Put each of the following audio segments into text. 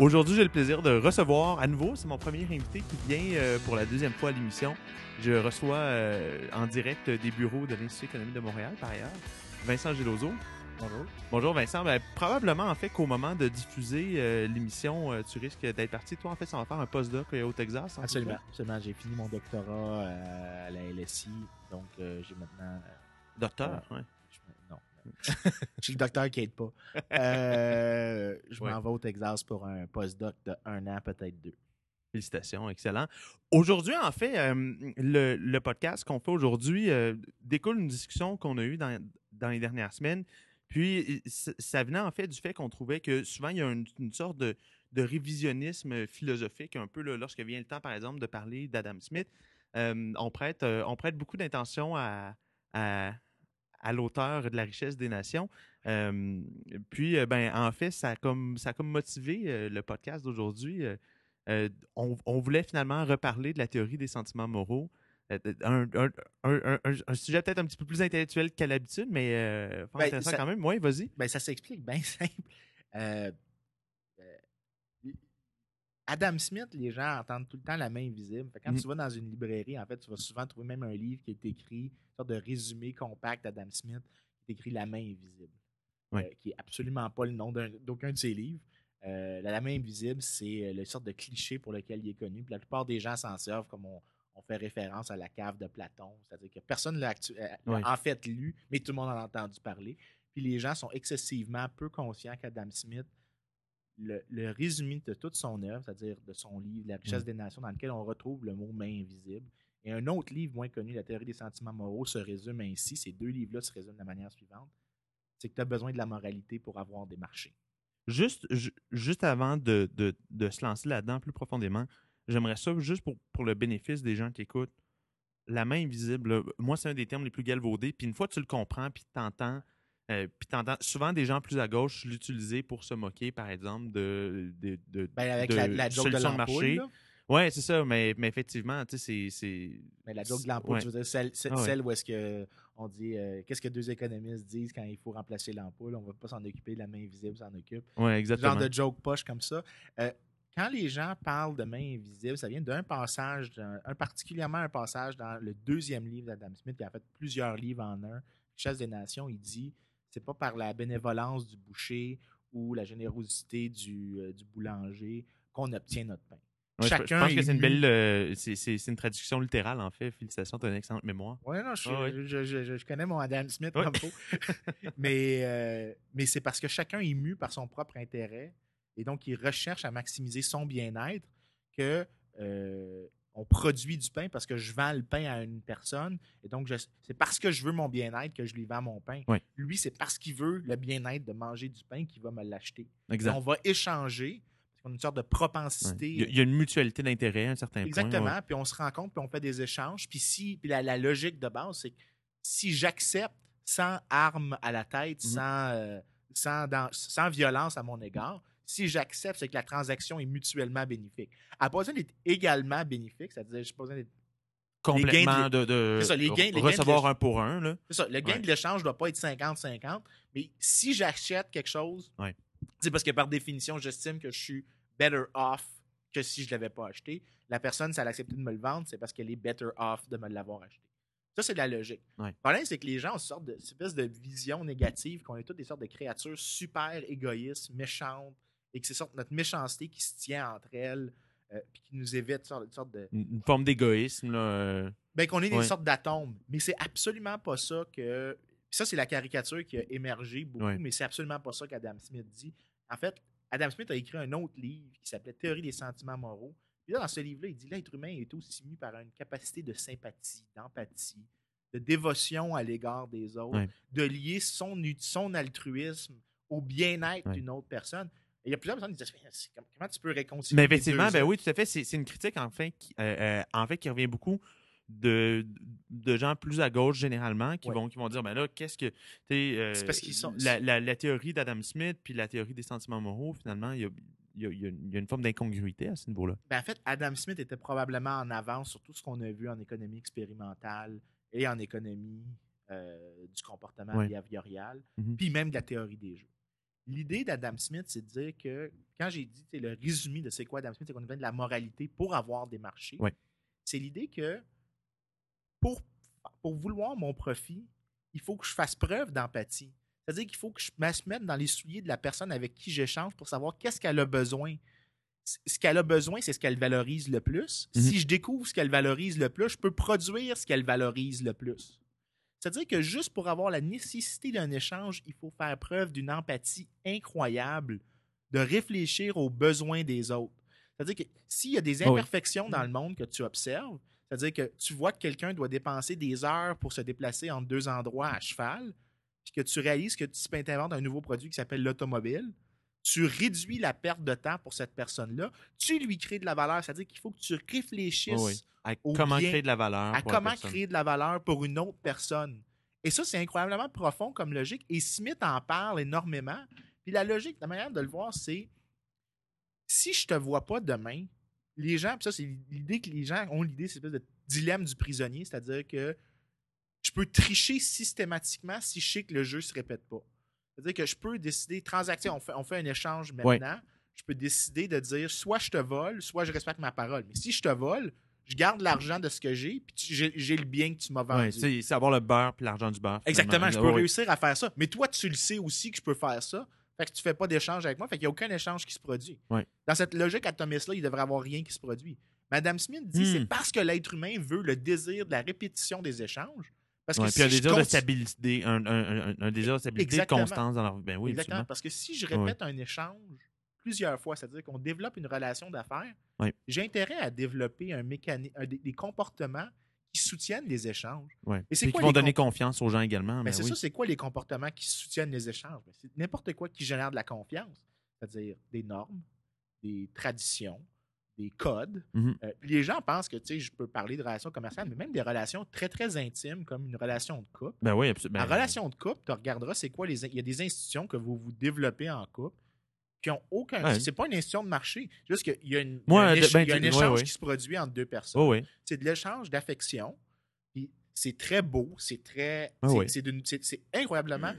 Aujourd'hui, j'ai le plaisir de recevoir à nouveau, c'est mon premier invité qui vient euh, pour la deuxième fois à l'émission. Je reçois euh, en direct des bureaux de l'Institut économique de Montréal, par ailleurs, Vincent Gelozo. Bonjour. Bonjour Vincent. Ben, probablement en fait qu'au moment de diffuser euh, l'émission, euh, tu risques d'être parti. Toi, en fait, ça va faire un postdoc au Texas. en Absolument. Absolument. J'ai fini mon doctorat euh, à la LSI, donc j'ai maintenant. Docteur, ouais. je- suis le docteur qui aide pas. Euh, je Ouais. m'en vais au Texas pour un postdoc de un an, peut-être deux. Félicitations, excellent. Aujourd'hui, en fait, euh, le, le podcast qu'on fait aujourd'hui euh, découle d'une discussion qu'on a eue dans, dans les dernières semaines. Puis, ça venait en fait du fait qu'on trouvait que souvent, il y a une, une sorte de, de révisionnisme philosophique, un peu là, lorsque vient le temps, par exemple, de parler d'Adam Smith. Euh, on, prête, on prête beaucoup d'intention à, à, à l'auteur de La richesse des nations. Euh, puis, euh, ben, en fait, ça a comme, ça a comme motivé euh, le podcast d'aujourd'hui. Euh, on, on voulait finalement reparler de la théorie des sentiments moraux. Un, un- un- un- un sujet peut-être un petit peu plus intellectuel qu'à l'habitude, mais euh, Ben, intéressant ça- quand même. Oui, vas-y. Ben, ça s'explique bien simple. Euh, Adam Smith, les gens entendent tout le temps la main invisible. Fait quand Mhm. tu vas dans une librairie, en fait, tu vas souvent trouver même un livre qui est écrit, une sorte de résumé compact d'Adam Smith, qui est écrit La main invisible, euh, qui est absolument pas le nom d'aucun de ses livres. Euh, la, la main invisible, c'est euh, le sorte de cliché pour lequel il est connu. Puis la plupart des gens s'en servent comme on, on fait référence à la cave de Platon. C'est-à-dire que personne ne l'a en fait lu, mais tout le monde en a entendu parler. Puis les gens sont excessivement peu conscients qu'Adam Smith, le, le résumé de toute son œuvre, c'est-à-dire de son livre La richesse Mm. des nations, dans lequel on retrouve le mot main invisible, et un autre livre moins connu, La théorie des sentiments moraux, se résume ainsi. Ces deux livres-là se résument de la manière suivante c'est que tu as besoin de la moralité pour avoir des marchés. Juste, ju- juste avant de, de- de se lancer là-dedans plus profondément, j'aimerais ça, juste pour, pour le bénéfice des gens qui écoutent, la main invisible, moi, c'est un des termes les plus galvaudés. Puis une fois que tu le comprends, puis t'entends, euh, puis t'entends, souvent des gens plus à gauche l'utiliser pour se moquer, par exemple, de, de, de, Ben, avec de la, la joke de l'ampoule, là. Ouais, c'est ça, mais, mais effectivement, tu sais, c'est-. Mais la joke de l'ampoule, Ouais. veux dire, celle, celle, Ah ouais. celle où est-ce que on dit euh, qu'est-ce que deux économistes disent quand il faut remplacer l'ampoule, on va pas s'en occuper, la main invisible s'en occupe. Ouais, Ce exactement. genre de joke poche comme ça. Euh, quand les gens parlent de main invisible, ça vient d'un passage, un, particulièrement un passage dans le deuxième livre d'Adam Smith, qui a fait plusieurs livres en un, Chasse des Nations, il dit c'est pas par la bénévolence du boucher ou la générosité du, euh, du boulanger qu'on obtient notre pain. Ouais, je- je, Chacun pense que est c'est une belle. euh, c'est- une traduction littérale, en fait. Félicitations, tu as une excellente mémoire. Ouais, non, je, ouais. je- je- je- je connais mon Adam Smith Ouais. comme faut. mais euh, mais c'est parce que chacun est mu par son propre intérêt et donc il recherche à maximiser son bien-être que euh, on produit du pain parce que je vends le pain à une personne et donc c'est parce que je veux mon bien-être que je lui vends mon pain. Lui, c'est parce qu'il veut le bien-être de manger du pain qu'il va me l'acheter. On va échanger parce qu'on a une sorte de propensité. Il y, a- il y a une mutualité d'intérêt à un certain Exactement. point. ouais. Puis on se rencontre, puis on fait des échanges. Puis si, puis la, la logique de base, c'est que si j'accepte sans arme à la tête, Mhm. sans, euh, sans, dans- sans violence à mon égard, si j'accepte, c'est que la transaction est mutuellement bénéfique. Elle n'a pas besoin d'être également bénéfique, c'est-à-dire, je pas besoin d'être. Complètement de, de ça, les gains- les gains de recevoir un pour un. Là. C'est ça, le gain Ouais. de l'échange ne doit pas être 50-50, mais si j'achète quelque chose, Ouais. c'est parce que par définition, j'estime que je suis better off que si je ne l'avais pas acheté. La personne, si elle a accepté de me le vendre, c'est parce qu'elle est better off de me l'avoir acheté. Ça, c'est de la logique. Ouais. Le problème, c'est que les gens ont une sorte de, cette espèce de vision négative, qu'on est toutes des sortes de créatures super égoïstes, méchantes, et que c'est sorte notre méchanceté qui se tient entre elles, euh, puis qui nous évite une sorte de, Une forme d'égoïsme. là, euh, ben, qu'on est des sortes d'atomes. Mais c'est absolument pas ça que. Puis ça, c'est la caricature qui a émergé beaucoup, Ouais. mais c'est absolument pas ça qu'Adam Smith dit. En fait, Adam Smith a écrit un autre livre qui s'appelait Théorie des sentiments moraux. Puis là, dans ce livre-là, il dit l'être humain est aussi mu par une capacité de sympathie, d'empathie, de dévotion à l'égard des autres, Ouais. de lier son, son altruisme au bien-être Ouais. d'une autre personne. Il y a plusieurs personnes qui disent comment tu peux réconcilier Mais les effectivement, deux ben oui, tout à fait. C'est une critique, en fait, qui, euh, euh, en fait, qui revient beaucoup de, de gens plus à gauche, généralement, qui, Ouais. vont, qui vont dire, ben là, qu'est-ce que... euh, C'est parce qu'ils sont- La, la- la théorie d'Adam Smith puis la théorie des sentiments moraux, finalement, il y a, il y a- il y a une- forme d'incongruité à ce niveau-là. Ben, en fait, Adam Smith était probablement en avance sur tout ce qu'on a vu en économie expérimentale et en économie euh, du comportement Ouais. behaviorial, Mhm. puis même de la théorie des jeux. L'idée d'Adam Smith, c'est de dire que quand j'ai dit le résumé de c'est quoi Adam Smith, c'est qu'on a besoin de la moralité pour avoir des marchés. C'est l'idée que pour, pour vouloir mon profit, il faut que je fasse preuve d'empathie. C'est-à-dire qu'il faut que je me mette dans les souliers de la personne avec qui j'échange pour savoir qu'est-ce qu'elle a besoin. Ce qu'elle a besoin, c'est ce qu'elle valorise le plus. Mhm. Si je découvre ce qu'elle valorise le plus, je peux produire ce qu'elle valorise le plus. C'est-à-dire que juste pour avoir la nécessité d'un échange, il faut faire preuve d'une empathie incroyable, de réfléchir aux besoins des autres. C'est-à-dire que s'il y a des Ah oui. imperfections dans le monde que tu observes, c'est-à-dire que tu vois que quelqu'un doit dépenser des heures pour se déplacer entre deux endroits à cheval, puis que tu réalises que tu inventes un nouveau produit qui s'appelle l'automobile, tu réduis la perte de temps pour cette personne-là, tu lui crées de la valeur, c'est-à-dire qu'il faut que tu réfléchisses oui. À au comment bien- créer de la valeur. à pour comment créer de la valeur pour une autre personne. Et ça, c'est incroyablement profond comme logique. Et Smith en parle énormément. Puis la logique, la manière de le voir, c'est si je te vois pas demain, les gens, puis ça, c'est l'idée que les gens ont l'idée, c'est espèce de dilemme du prisonnier, c'est-à-dire que je peux tricher systématiquement si je sais que le jeu se répète pas. C'est-à-dire que je peux décider, transaction, on fait, on fait un échange maintenant, je peux décider de dire soit je te vole, soit je respecte ma parole. Mais si je te vole, je garde l'argent de ce que j'ai, puis j'ai le bien que tu m'as vendu. C'est avoir le beurre puis l'argent du beurre. Exactement, je peux réussir à faire ça. Mais toi, tu le sais aussi que je peux faire ça. Fait que tu fais pas d'échange avec moi. Fait qu'il n'y a aucun échange qui se produit. Dans cette logique atomiste-là, il devrait avoir rien qui se produit. Madame Smith dit Hmm. c'est parce que l'être humain veut le désir de la répétition des échanges. Parce que Ouais, si puis un désir de continue- stabilité, un, un- un- un désir de stabilité, de constance dans leur. Ben oui, Exactement. absolument. Parce que si je répète un échange plusieurs fois, c'est-à-dire qu'on développe une relation d'affaires, Ouais. j'ai intérêt à développer un mécani- un- des, des comportements qui soutiennent les échanges. Et c'est qui vont donner confiance aux gens également. Ben, ben c'est oui. ça, c'est quoi les comportements qui soutiennent les échanges? Ben, c'est n'importe quoi qui génère de la confiance, c'est-à-dire des normes, des traditions, des codes. Mhm. Euh, les gens pensent que, tu sais, je peux parler de relations commerciales, mais même des relations très, très intimes, comme une relation de couple. Ben oui, absolument. en relation de couple, tu regarderas, c'est quoi les. Il y a des institutions que vous vous développez en couple qui ont aucun. Ouais. C'est pas une institution de marché. Juste qu'il y a, une, Moi, il y a un, de- éch- ben, il y a un tu- ouais, échange ouais. qui se produit entre deux personnes Oh, c'est de l'échange d'affection. Puis c'est très beau, c'est très. C'est- oui. c'est d'une- c'est c'est incroyablement.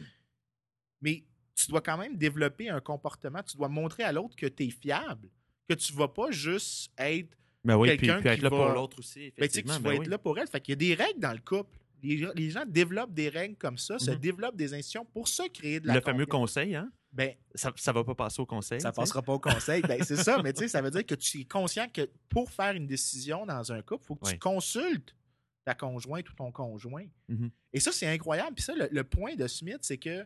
Mais tu dois quand même développer un comportement. Tu dois montrer à l'autre que tu es fiable, que tu vas pas juste être. Ben oui, puis, Quelqu'un puis être qui là va- pour l'autre aussi. Ben, tu sais que effectivement, tu ben vas oui. être là pour elle. Fait qu'il y a des règles dans le couple. Les, gens- les gens développent des règles comme ça, se Mhm. développent des institutions pour se créer de la Le fameux conseil, hein? Ben, Ça, ça va pas passer au conseil. ça sais. passera pas au conseil. Ben, c'est ça, mais tu sais, ça veut dire que tu es conscient que pour faire une décision dans un couple, il faut que tu consultes ta conjointe ou ton conjoint. Mhm. Et ça, c'est incroyable. Puis ça, le, le point de Smith, c'est que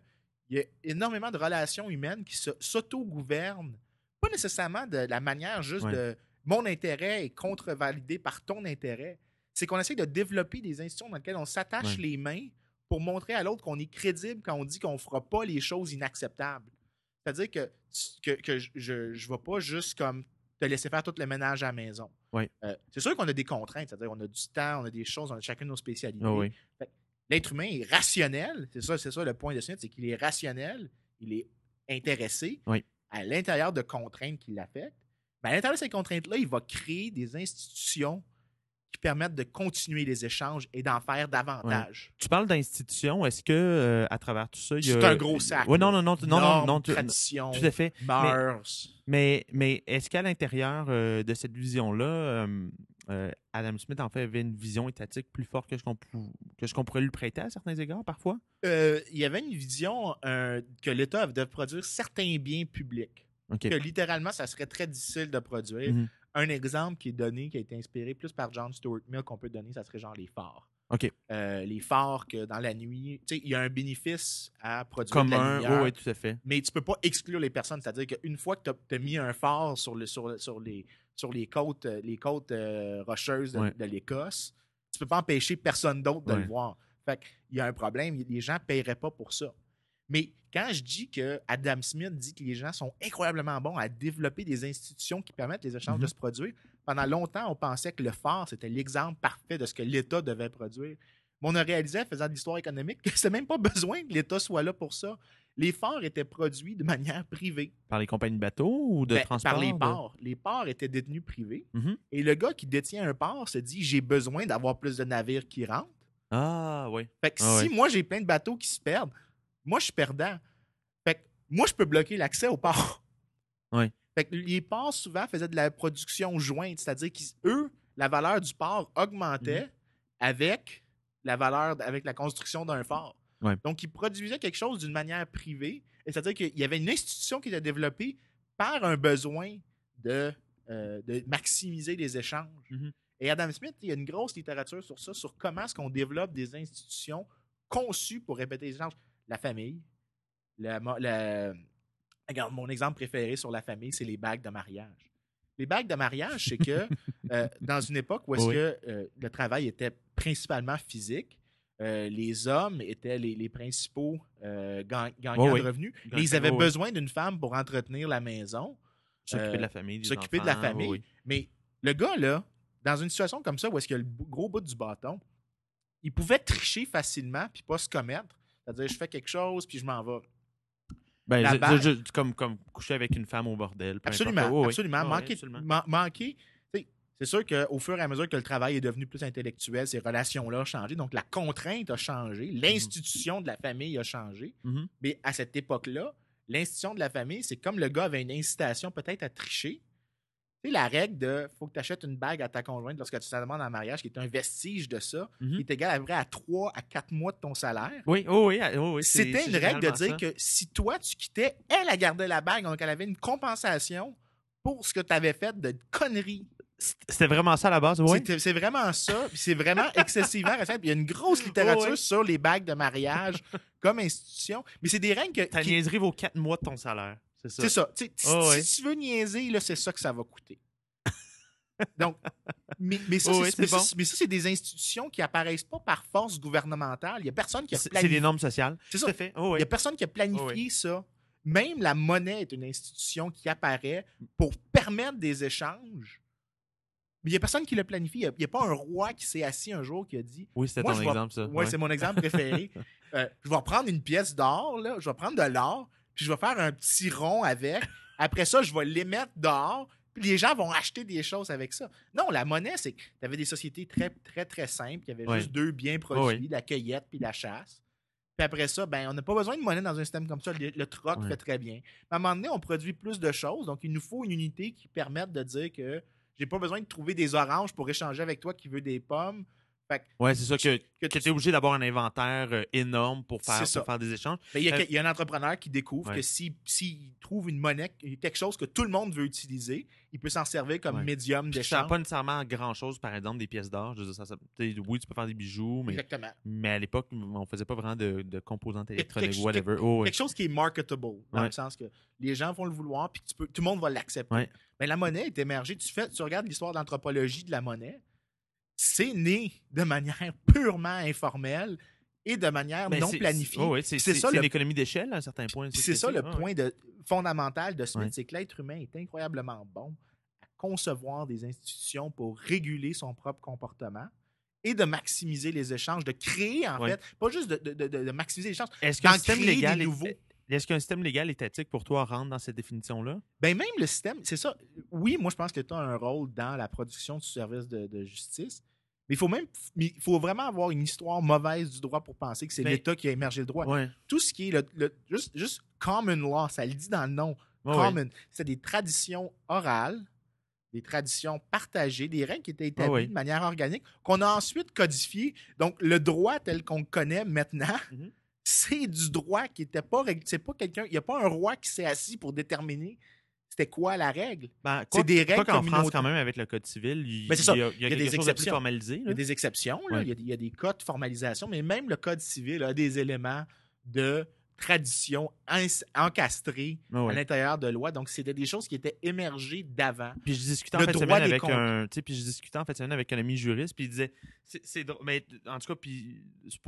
il y a énormément de relations humaines qui s'auto-gouvernent. Pas nécessairement de la manière juste de mon intérêt est contre-validé par ton intérêt. C'est qu'on essaie de développer des institutions dans lesquelles on s'attache les mains pour montrer à l'autre qu'on est crédible quand on dit qu'on ne fera pas les choses inacceptables. C'est-à-dire que, que, que je ne vais pas juste comme te laisser faire tout le ménage à la maison. Euh, c'est sûr qu'on a des contraintes, c'est-à-dire qu'on a du temps, on a des choses, on a chacun nos spécialités. Ah oui. L'être humain est rationnel, c'est ça, c'est ça le point de Smith, c'est qu'il est rationnel, il est intéressé Oui. à l'intérieur de contraintes qui l'affectent. Mais à l'intérieur de ces contraintes-là, il va créer des institutions qui permettent de continuer les échanges et d'en faire davantage. Tu parles d'institutions. Est-ce que à à travers tout ça, il y a. C'est un gros sac. Oui, non, non, non, non, non, Normes, non, tu- traditions, tout à fait. mœurs. Mais, mais est-ce qu'à l'intérieur euh, de cette vision-là, euh, euh, Adam Smith en fait avait une vision étatique plus forte que ce qu'on que ce qu'on pourrait lui prêter à certains égards parfois? Euh, il y avait une vision euh, que l'État devait produire certains biens publics. OK. Que littéralement, ça serait très difficile de produire. Mhm. Un exemple qui est donné, qui a été inspiré plus par John Stuart Mill qu'on peut donner, ça serait genre les phares. OK. Euh, les phares que dans la nuit, tu sais, il y a un bénéfice à produire de la Commun, lumière, oui, tout à fait. mais tu peux pas exclure les personnes. C'est-à-dire qu'une fois que tu as, mis un phare sur, le, sur, sur les, sur les côtes, euh, les côtes euh, rocheuses de, Ouais. de l'Écosse, tu peux pas empêcher personne d'autre de Ouais. le voir. Fait qu'il y a un problème, les gens ne paieraient pas pour ça. Mais quand je dis que Adam Smith dit que les gens sont incroyablement bons à développer des institutions qui permettent les échanges Mhm. de se produire, pendant longtemps, on pensait que le phare, c'était l'exemple parfait de ce que l'État devait produire. Mais on a réalisé en faisant de l'histoire économique que c'est même pas besoin que l'État soit là pour ça. Les phares étaient produits de manière privée. Par les compagnies de bateaux ou de Ben, transport? par les de- ports. Les ports étaient détenus privés. Mhm. Et le gars qui détient un port se dit j'ai besoin d'avoir plus de navires qui rentrent. Ah, oui. Fait que Ah si moi j'ai plein de bateaux qui se perdent, moi je suis perdant. Fait que moi, je peux bloquer l'accès au port. Fait que les ports, souvent, faisaient de la production jointe, c'est-à-dire qu'eux, la valeur du port augmentait Mhm. avec la valeur, avec la construction d'un fort. Ouais. Donc, ils produisaient quelque chose d'une manière privée, c'est-à-dire qu'il y avait une institution qui était développée par un besoin de, euh, de maximiser les échanges. Mhm. Et Adam Smith, il y a une grosse littérature sur ça, sur comment est-ce qu'on développe des institutions conçues pour répéter les échanges. La famille, regarde, mon exemple préféré sur la famille, c'est les bagues de mariage. Les bagues de mariage, c'est que euh, dans une époque où est-ce Oui. que euh, le travail était principalement physique, euh, les hommes étaient les, les principaux gagnants oui. de revenus. Et ils avaient oui. besoin d'une femme pour entretenir la maison. S'occuper de la famille. s'occuper de la famille. Mais le gars, là, dans une situation comme ça, où est-ce qu'il y a le gros bout du bâton, il pouvait tricher facilement puis pas se commettre. C'est-à-dire, je fais quelque chose puis je m'en vais. Ben, La je- bague- je- je- comme, comme coucher avec une femme au bordel. Absolument. Oui, oui. absolument. Oui, manquer, absolument. c'est sûr qu'au fur et à mesure que le travail est devenu plus intellectuel, ces relations-là ont changé. Donc, la contrainte a changé. L'institution de la famille a changé. Mhm. Mais à cette époque-là, l'institution de la famille, c'est comme le gars avait une incitation peut-être à tricher. Sais, la règle de faut que tu achètes une bague à ta conjointe lorsque tu te demandes en mariage, qui est un vestige de ça, Mhm. qui est égal à peu près à 3 à 4 mois de ton salaire. Oui, oui, oui, oui, oui, c'est- C'était une règle de dire ça. que si toi, tu quittais, elle a gardé la bague, donc elle avait une compensation pour ce que tu avais fait de conneries. C'était vraiment ça à la base, oui? C'est vraiment ça. puis C'est vraiment excessivement récent. Il y a une grosse littérature Ouais, ouais. sur les bagues de mariage comme institution. Mais c'est des règles que. Ta qui- niaiserie vaut 4 mois de ton salaire. C'est ça. C'est si- ouais. Si tu veux niaiser, là, c'est ça que ça va coûter. Donc, mais, mais ça, Oh, c'est- mais bon. des institutions qui apparaissent pas par force gouvernementale. Il y a personne qui a C'est c'est planifié. des normes sociales. C'est ça. fait. Oh, Il oui. y a personne qui a planifié Oh, oui. ça. Même la monnaie est une institution qui apparaît pour permettre des échanges. Mais il n'y a personne qui le planifie. Il n'y a, pas un roi qui s'est assis un jour qui a dit Oui, c'était ton je exemple, ça. Ouais, c'est mon exemple préféré. Euh, je vais prendre une pièce d'or, là, je vais prendre de l'or, puis je vais faire un petit rond avec. Après ça, je vais les mettre dehors, puis les gens vont acheter des choses avec ça. Non, la monnaie, c'est que tu avais des sociétés très, très, très simples qui avaient juste deux biens produits, oui. la cueillette puis la chasse. Puis après ça, ben, on n'a pas besoin de monnaie dans un système comme ça. Le, le troc fait très bien. Mais à un moment donné, on produit plus de choses, donc il nous faut une unité qui permette de dire que j'ai pas besoin de trouver des oranges pour échanger avec toi qui veut des pommes. Fait que Ouais, c'est ça que, que tu- es obligé d'avoir un inventaire euh, énorme pour faire, pour faire des échanges. Ben, il, y a, Euh, il y a un entrepreneur qui découvre Ouais. que s'il s'il trouve une monnaie, quelque chose que tout le monde veut utiliser, il peut s'en servir comme Ouais. médium Puis ça d'échange. pas nécessairement grand-chose, par exemple, des pièces d'or. Oui, tu peux faire des bijoux, mais, Exactement. mais à l'époque, on faisait pas vraiment de, de composantes quelque- électroniques, whatever. Oh, oui. Quelque chose qui est marketable, dans Ouais. le sens que les gens vont le vouloir, puis tu peux, tout le monde va l'accepter. Mais la monnaie est émergée. Tu, fais, tu regardes l'histoire de l'anthropologie de la monnaie, c'est né de manière purement informelle et de manière Ben, non planifiée. oh, oui, c'est ça c'est le- une économie d'échelle à un certain point. Puis C'est ça le Ah, ouais. point de, fondamental de Smith, Ouais. c'est que l'être humain est incroyablement bon à concevoir des institutions pour réguler son propre comportement et de maximiser les échanges, de créer en Ouais. fait, pas juste de, de- de- de maximiser les échanges, Est-ce système créer légal des est- nouveaux. Est-ce qu'un système légal étatique pour toi rentre dans cette définition-là? Ben même le système, c'est ça. Oui, moi je pense que tu as un rôle dans la production du service de, de justice, mais il faut même, il faut vraiment avoir une histoire mauvaise du droit pour penser que c'est Ben- l'État qui a émergé le droit. Ouais. Tout ce qui est le, le- juste, juste common law, ça le dit dans le nom. Ouais. common, c'est des traditions orales, des traditions partagées, des règles qui étaient établies oui. de manière organique, qu'on a ensuite codifiées. Donc, le droit tel qu'on le connaît maintenant, Mhm. C'est du droit qui n'était pas rég- C'est pas quelqu'un. Il n'y a pas un roi qui s'est assis pour déterminer c'était quoi la règle. Ben, C'est des règles qu'en France, quand même, avec le Code civil, il, Ben, c'est ça. il y a, il y a Il y a quelque des exceptions. Il y a des exceptions, là. Ouais. il, y a, il y a des cas de formalisation, mais même le Code civil a des éléments de tradition encastrés Ah à l'intérieur de loi. Donc, c'était des choses qui étaient émergées d'avant. Puis je discutais en fait semaine avec comptes. un, tu sais, puis je discutais en fait de semaine avec un ami juriste, puis il disait, c'est, drôle, mais en tout cas, puis c'est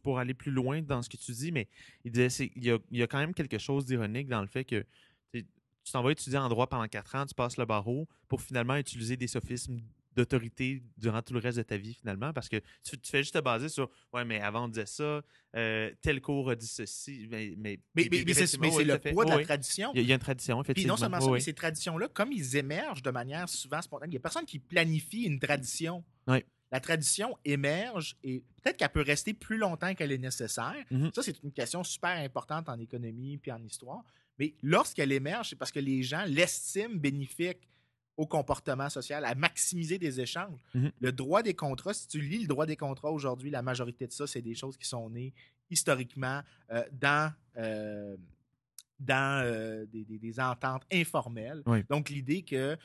pour, aller plus loin dans ce que tu dis, mais il disait, il y a, il y a quand même quelque chose d'ironique dans le fait que tu t'en vas étudier en droit pendant quatre ans, tu passes le barreau pour finalement utiliser des sophismes d'autorité durant tout le reste de ta vie finalement? Parce que tu, tu fais juste te baser sur ouais mais avant on disait ça euh, tel cours a dit ceci mais mais, Mais, puis- mais- puis mais c'est le poids de la oui. tradition. il y, a, une tradition Puis effectivement non seulement ça, Oui, mais ces traditions-là, comme ils émergent de manière souvent spontanée, il n'y a personne qui planifie une tradition. Oui. la tradition émerge et peut-être qu'elle peut rester plus longtemps qu'elle est nécessaire. Mhm. Ça, c'est une question super importante en économie puis en histoire. Mais lorsqu'elle émerge, c'est parce que les gens l'estiment bénéfique au comportement social, à maximiser des échanges. Mhm. Le droit des contrats, si tu lis le droit des contrats aujourd'hui, la majorité de ça, c'est des choses qui sont nées historiquement euh, dans, euh, dans euh, des, des- des ententes informelles. Oui. Donc, l'idée que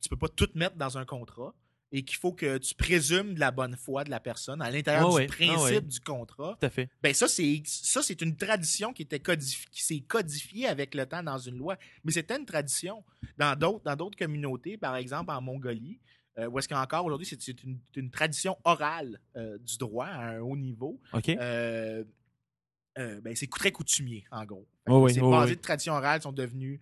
tu peux pas tout mettre dans un contrat et qu'il faut que tu présumes de la bonne foi de la personne à l'intérieur Ouais, du. Ah, principe du contrat. Tout à fait. Ben ça, c'est ça, c'est une tradition qui était codifi- qui s'est codifiée avec le temps dans une loi. Mais c'était une tradition. Dans d'autres, dans d'autres communautés, par exemple en Mongolie, euh, où est-ce qu'encore aujourd'hui, c'est, une, une tradition orale euh, du droit à un haut niveau. OK. Euh, ben, c'est très coutumier, en gros. Ouais, basés ouais. de tradition orale sont devenus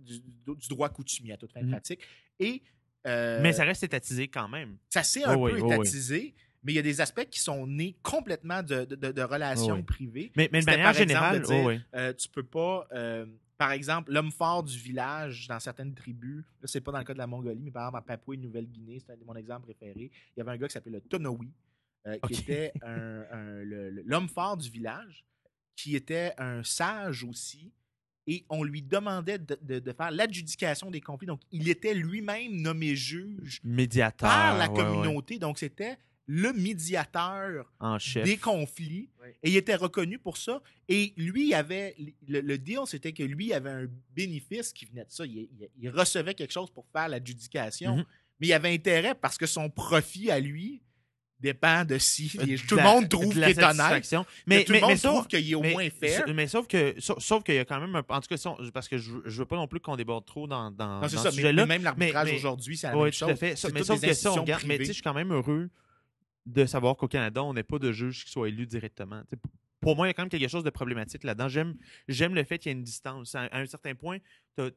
du, du droit coutumier à toute fin Mhm. pratique. Et euh, Mais ça reste étatisé quand même. ça s'est un Ouais, peu étatisé, mais il y a des aspects qui sont nés complètement de, de- relations privées. Mais, mais de manière par exemple générale, de dire, oh. Euh, tu peux pas, euh, par exemple, l'homme fort du village dans certaines tribus, là, c'est pas dans le cas de la Mongolie, mais par exemple, à Papouasie-Nouvelle-Guinée, c'est mon exemple préféré, il y avait un gars qui s'appelait le Tonowi, qui était un- un- le- le- l'homme fort du village, qui était un sage aussi, et on lui demandait de, de- de faire l'adjudication des conflits. Donc, il était lui-même nommé juge médiateur. par la ouais, ouais. communauté. Donc, c'était le médiateur En chef. des conflits. Ouais. Et il était reconnu pour ça. Et lui, il avait le, le deal, c'était que lui avait un bénéfice qui venait de ça. Il, il- il recevait quelque chose pour faire l'adjudication. Mhm. Mais il avait intérêt parce que son profit à lui dépend de si les- Euh, De tout le monde trouve qu'il est honnête. Mais tout le monde trouve qu'il est au mais- moins fair. Mais sauf que, sauf, sauf qu'il y a quand même un. En tout cas, si on- parce que je, je veux pas non plus qu'on déborde trop dans, dans, Non, dans ça. ce Mais, sujet-là. mais même l'arbitrage aujourd'hui, c'est la Oui, même tout chose. à fait. Ça- mais sauf que ça, on regarde. Mais tu sais, je suis quand même heureux de savoir qu'au Canada, on n'est pas de juges qui soient élus directement. Tu pour moi, il y a quand même quelque chose de problématique là-dedans. J'aime, j'aime le fait qu'il y ait une distance. À, à un certain point, t'as-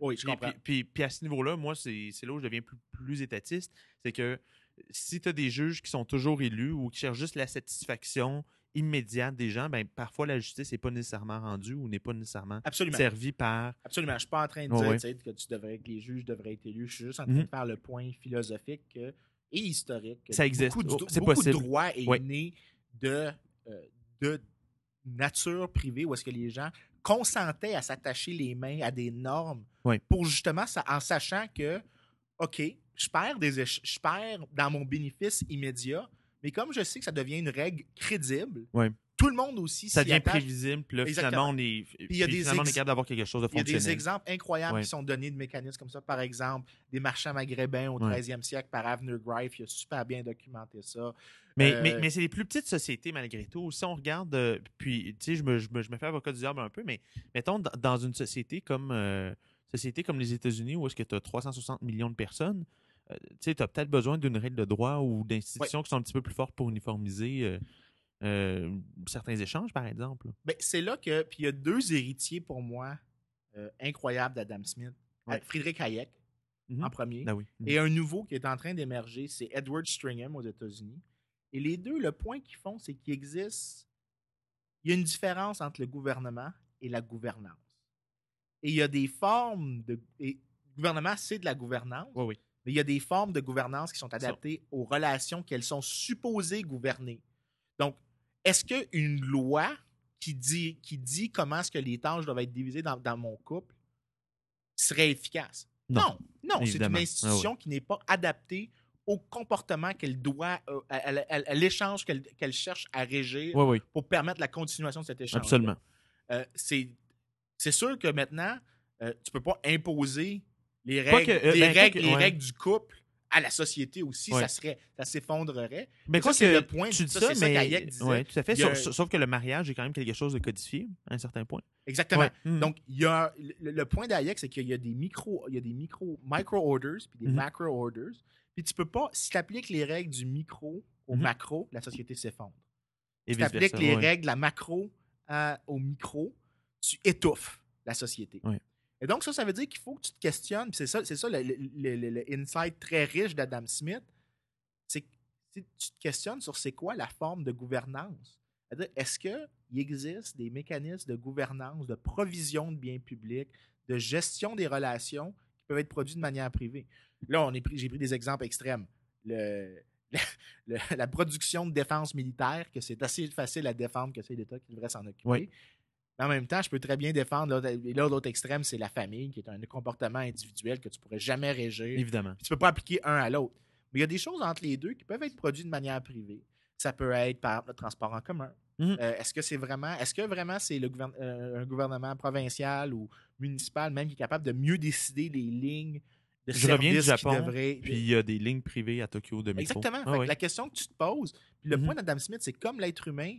Oui, je comprends. puis- puis- puis à ce niveau-là, moi, c'est c'est là où je deviens plus, plus étatiste. C'est que si tu as des juges qui sont toujours élus ou qui cherchent juste la satisfaction immédiate des gens, ben parfois la justice n'est pas nécessairement rendue ou n'est pas nécessairement Absolument. servie par. Absolument. Je ne suis pas en train de dire ouais. que, tu devrais, que les juges devraient être élus. Je suis juste en train Mhm. de faire le point philosophique que- et historique. que Ça existe. Beaucoup, Oh, de, c'est beaucoup de possible. droit est Ouais. né de, euh, de nature privée où est-ce que les gens consentaient à s'attacher les mains à des normes pour justement, en sachant que, OK, je perds, des je perds dans mon bénéfice immédiat, mais comme je sais que ça devient une règle crédible, Ouais. tout le monde aussi Ça devient attache. prévisible, puis là, finalement, on est, il y a des finalement, on est capable d'avoir quelque chose de Il y a des fonctionnel. exemples incroyables Ouais. qui sont donnés de mécanismes comme ça. Par exemple, des marchands maghrébins au Ouais. 13e siècle par Avner Greif. Il a super bien documenté ça. Mais, Euh, mais, mais c'est les plus petites sociétés, malgré tout. Si on regarde, euh, puis, tu sais, je me, je, me, je me fais avocat du diable un peu, mais mettons, dans, une société comme, euh, société comme les États-Unis, où est-ce que tu as 360 millions de personnes, tu sais, tu as peut-être besoin d'une règle de droit ou d'institutions qui sont un petit peu plus fortes pour uniformiser euh, euh, certains échanges, par exemple. Ben, c'est là que. Puis il y a deux héritiers pour moi euh, incroyables d'Adam Smith. Ouais. Euh, Friedrich Hayek, Mhm. en premier. Ah oui. Mhm. Et un nouveau qui est en train d'émerger, c'est Edward Stringham aux États-Unis. Et les deux, le point qu'ils font, c'est qu'il existe. Il y a une différence entre le gouvernement et la gouvernance. Et il y a des formes de. Et le gouvernement, c'est de la gouvernance, Oui, oui. Mais il y a des formes de gouvernance qui sont adaptées aux relations qu'elles sont supposées gouverner. Donc, est-ce qu'une loi qui dit, qui dit comment est-ce que les tâches doivent être divisées dans, dans mon couple serait efficace? Non. Non, non, c'est une Évidemment. Ah institution qui n'est pas adaptée au comportement qu'elle doit, euh, à, à- à- à l'échange qu'elle cherche à régir Oui, oui. pour permettre la continuation de cet échange. Absolument. Euh, c'est sûr que maintenant, euh, tu peux pas imposer les règles, que, euh, les, ben, règles, que- les ouais. règles du couple à la société aussi. Ouais. Ça serait, ça s'effondrerait. Mais ça, quoi c'est le point, tu dis ça, ça, ça mais qu'Hayek disait. ouais, tout à fait. A- Sauf, sauf que le mariage est quand même quelque chose de codifié à un certain point. Exactement. Ouais. Mhm. Donc, il y a, le, le point d'Hayek, c'est qu'il y a des micro, il y a des micro, micro-orders puis des Mhm. macro-orders. Puis tu peux pas, si tu appliques les règles du micro au Mhm. macro, la société s'effondre. Si tu appliques les règles de la macro à- au micro, tu étouffes la société. Et donc, ça, ça veut dire qu'il faut que tu te questionnes. C'est ça, c'est ça le, insight très riche d'Adam Smith. C'est que tu te questionnes sur c'est quoi la forme de gouvernance. C'est-à-dire, Est-ce qu'il existe des mécanismes de gouvernance, de provision de biens publics, de gestion des relations qui peuvent être produits de manière privée? Là, j'ai pris des exemples extrêmes. Le- la production de défense militaire, que c'est assez facile à défendre que c'est l'État qui devrait s'en occuper. Oui. Mais en même temps, je peux très bien défendre. là, l'autre extrême, c'est la famille, qui est un comportement individuel que tu pourrais jamais régir. Évidemment. Puis tu peux pas appliquer un à l'autre. Mais il y a des choses entre les deux qui peuvent être produites de manière privée. Ça peut être, par exemple, le transport en commun. Mhm. Euh, est-ce que c'est vraiment, est-ce que vraiment c'est le euh, un gouvernement provincial ou municipal même qui est capable de mieux décider les lignes de Je reviens du Japon, devraient- Puis il y a des lignes privées à Tokyo de métro. Exactement. Ah que. La question que tu te poses, puis le Mhm. point d'Adam Smith, c'est comme l'être humain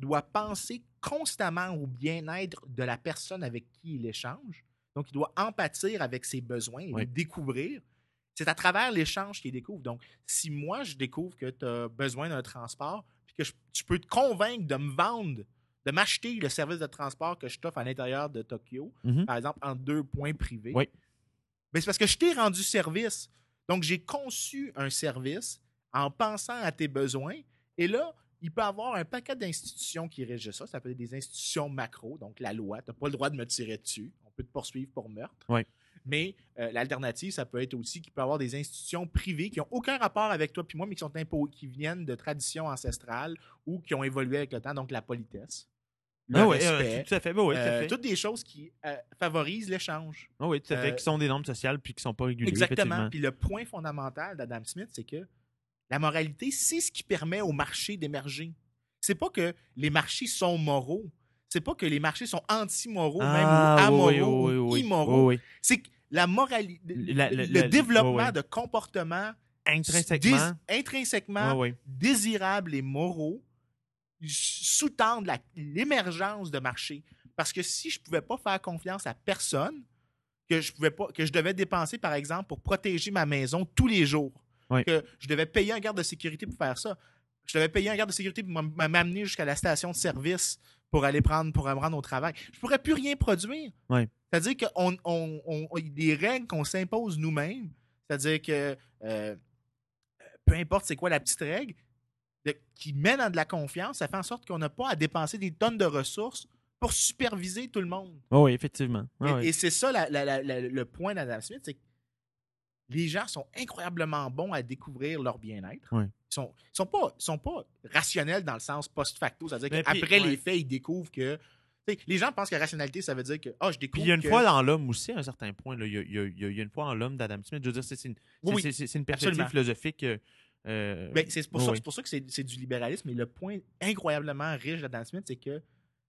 doit penser constamment au bien-être de la personne avec qui il échange. Donc, il doit empathir avec ses besoins et Oui. les découvrir. C'est à travers l'échange qu'il découvre. Donc, si moi, je découvre que tu as besoin d'un transport, puis que je- tu peux te convaincre de me vendre, de m'acheter le service de transport que je t'offre à l'intérieur de Tokyo, Mhm. par exemple, en deux points privés, Oui. ben, c'est parce que je t'ai rendu service. Donc, j'ai conçu un service en pensant à tes besoins. Et là, il peut y avoir un paquet d'institutions qui régissent ça. Ça peut être des institutions macro, donc la loi. Tu n'as pas le droit de me tirer dessus. On peut te poursuivre pour meurtre. Oui. Mais euh, l'alternative, ça peut être aussi qu'il peut y avoir des institutions privées qui n'ont aucun rapport avec toi puis moi, mais qui sont qui viennent de traditions ancestrales ou qui ont évolué avec le temps, donc la politesse. Le Ah oui, euh, tout à fait. Ben oui, tout à euh, fait. toutes des choses qui favorisent l'échange. Ah oui, tout à fait. Qui sont des normes sociales puis qui sont pas régulées. Exactement. Puis le point fondamental d'Adam Smith, c'est que la moralité, c'est ce qui permet au marché d'émerger. C'est pas que les marchés sont moraux. C'est pas que les marchés sont anti-moraux, Ah, même ou oui, amoraux, oui, oui, ou immoraux. C'est que la moralité, le développement de comportements Intrinsèquement. dés- désirables et moraux sous-tendent l'émergence de marchés. Parce que si je ne pouvais pas faire confiance à personne, que je pouvais pas, que je devais dépenser, par exemple, pour protéger ma maison tous les jours, Oui. que je devais payer un garde de sécurité pour faire ça, je devais payer un garde de sécurité pour m'amener jusqu'à la station de service pour aller prendre, pour me rendre au travail. Je ne pourrais plus rien produire. Oui. C'est-à-dire qu'on on, on- on- des règles qu'on s'impose nous-mêmes, c'est-à-dire que euh, peu importe c'est quoi la petite règle, de- qui mène à de la confiance, ça fait en sorte qu'on n'a pas à dépenser des tonnes de ressources pour superviser tout le monde. Oh oui, effectivement. Et oui. et c'est ça la- la- la- la- le point d'Adam Smith, c'est que les gens sont incroyablement bons à découvrir leur bien-être. Ils sont, sont pas, ils sont pas rationnels dans le sens post-facto, c'est-à-dire puis, qu'après ouais. les faits, ils découvrent que. Les gens pensent que la rationalité, ça veut dire que ah, je découvre. Puis il y a une que- fois dans l'homme aussi, à un certain point. là, il, y a, il y a- il y a- il y a une fois en l'homme d'Adam Smith. Je veux dire, c'est une, Oui, une perspective absolument. philosophique. euh, euh, Ben, c'est pour, oui, pour ça que c'est c'est du libéralisme. Et le point incroyablement riche d'Adam Smith, c'est que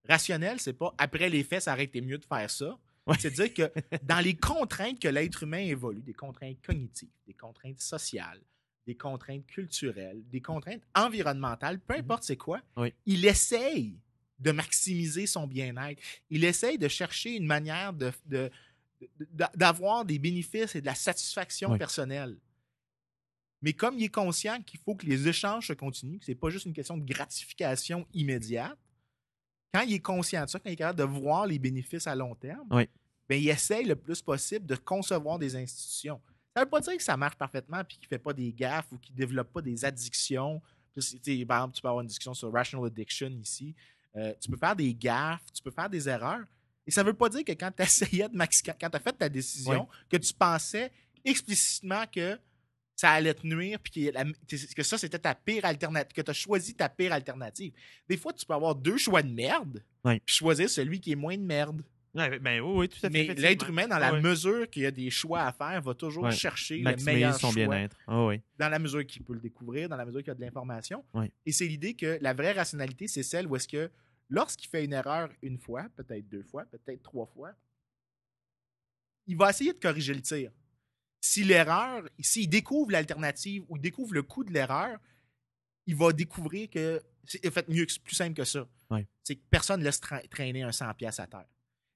rationnel, c'est pas après les faits, ça aurait été mieux de faire ça. Ouais. C'est de dire que dans les contraintes que l'être humain évolue, des contraintes cognitives, des contraintes sociales, des contraintes culturelles, des contraintes environnementales, peu importe c'est quoi, Mhm. Oui. il essaye de maximiser son bien-être. Il essaye de chercher une manière de, de- de- d'avoir des bénéfices et de la satisfaction Oui. personnelle. Mais comme il est conscient qu'il faut que les échanges se continuent, que ce n'est pas juste une question de gratification immédiate, quand il est conscient de ça, quand il est capable de voir les bénéfices à long terme, Oui. ben, il essaye le plus possible de concevoir des institutions. Ça ne veut pas dire que ça marche parfaitement et qu'il ne fait pas des gaffes ou qu'il ne développe pas des addictions. Sais, Par exemple, tu peux avoir une discussion sur rational addiction ici. Euh, tu peux faire des gaffes, tu peux faire des erreurs. Et ça ne veut pas dire que quand tu essayais de maxi- quand tu as fait ta décision, que tu pensais explicitement que ça allait te nuire, puis que, ça, c'était ta pire alternative, que tu as choisi ta pire alternative. Des fois, tu peux avoir deux choix de merde, puis choisir celui qui est moins de merde. Ouais, ben oui, oui, tout à fait. Mais l'être humain, dans la mesure qu'il y a des choix à faire, va toujours chercher le meilleur son choix bien-être. Oui. dans la mesure qu'il peut le découvrir, dans la mesure qu'il y a de l'information. Et c'est l'idée que la vraie rationalité, c'est celle où est-ce que lorsqu'il fait une erreur une fois, peut-être deux fois, peut-être trois fois, il va essayer de corriger le tir. Si l'erreur, s'il découvre l'alternative ou il découvre le coût de l'erreur, il va découvrir que c'est en fait mieux, plus simple que ça. Ouais. C'est que personne ne laisse tra- traîner un 100 pièces à terre.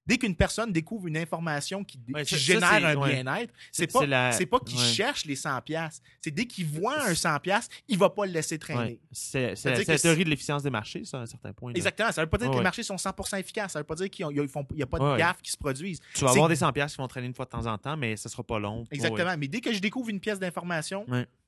Dès qu'une personne découvre une information qui, dé- Ouais, qui ça- ça, génère un ouais. bien-être, c'est pas, la- pas qu'il ouais. cherche les 100 pièces. C'est dès qu'il voit un 100 pièces, il va pas le laisser traîner. C'est la que théorie de l'efficience des marchés, ça, à un certain point. là. Exactement. Ça veut pas dire que les marchés sont 100% efficaces. Ça veut pas dire qu'il n'y a, pas de gaffes qui se produisent. Tu vas avoir des 100 pièces qui vont traîner une fois de temps en temps, mais ça sera pas long. Exactement. Ouais, Mais dès que je découvre une pièce d'information,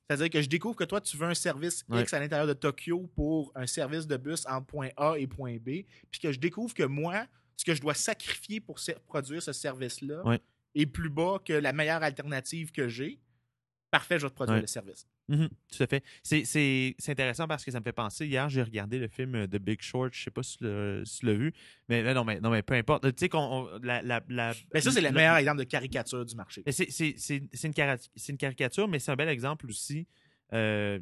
c'est-à-dire que je découvre que toi, tu veux un service Ouais. X à l'intérieur de Tokyo pour un service de bus entre point A et point B, puis que je découvre que moi, ce que je dois sacrifier pour produire ce service-là Ouais. est plus bas que la meilleure alternative que j'ai, parfait, je vais te produire Ouais. le service. Mhm, tout à fait. C'est- C'est c'est intéressant parce que ça me fait penser. Hier, j'ai regardé le film euh, The Big Short. Je sais pas si tu l'as si tu l'as vu. Mais, mais non, mais non, mais peu importe. Tu sais qu'on on- la, la, la- Ben, ça, c'est le meilleur exemple de caricature du marché. mais C'est c'est- c'est- c'est une, une caricature, mais c'est un bel exemple aussi. euh,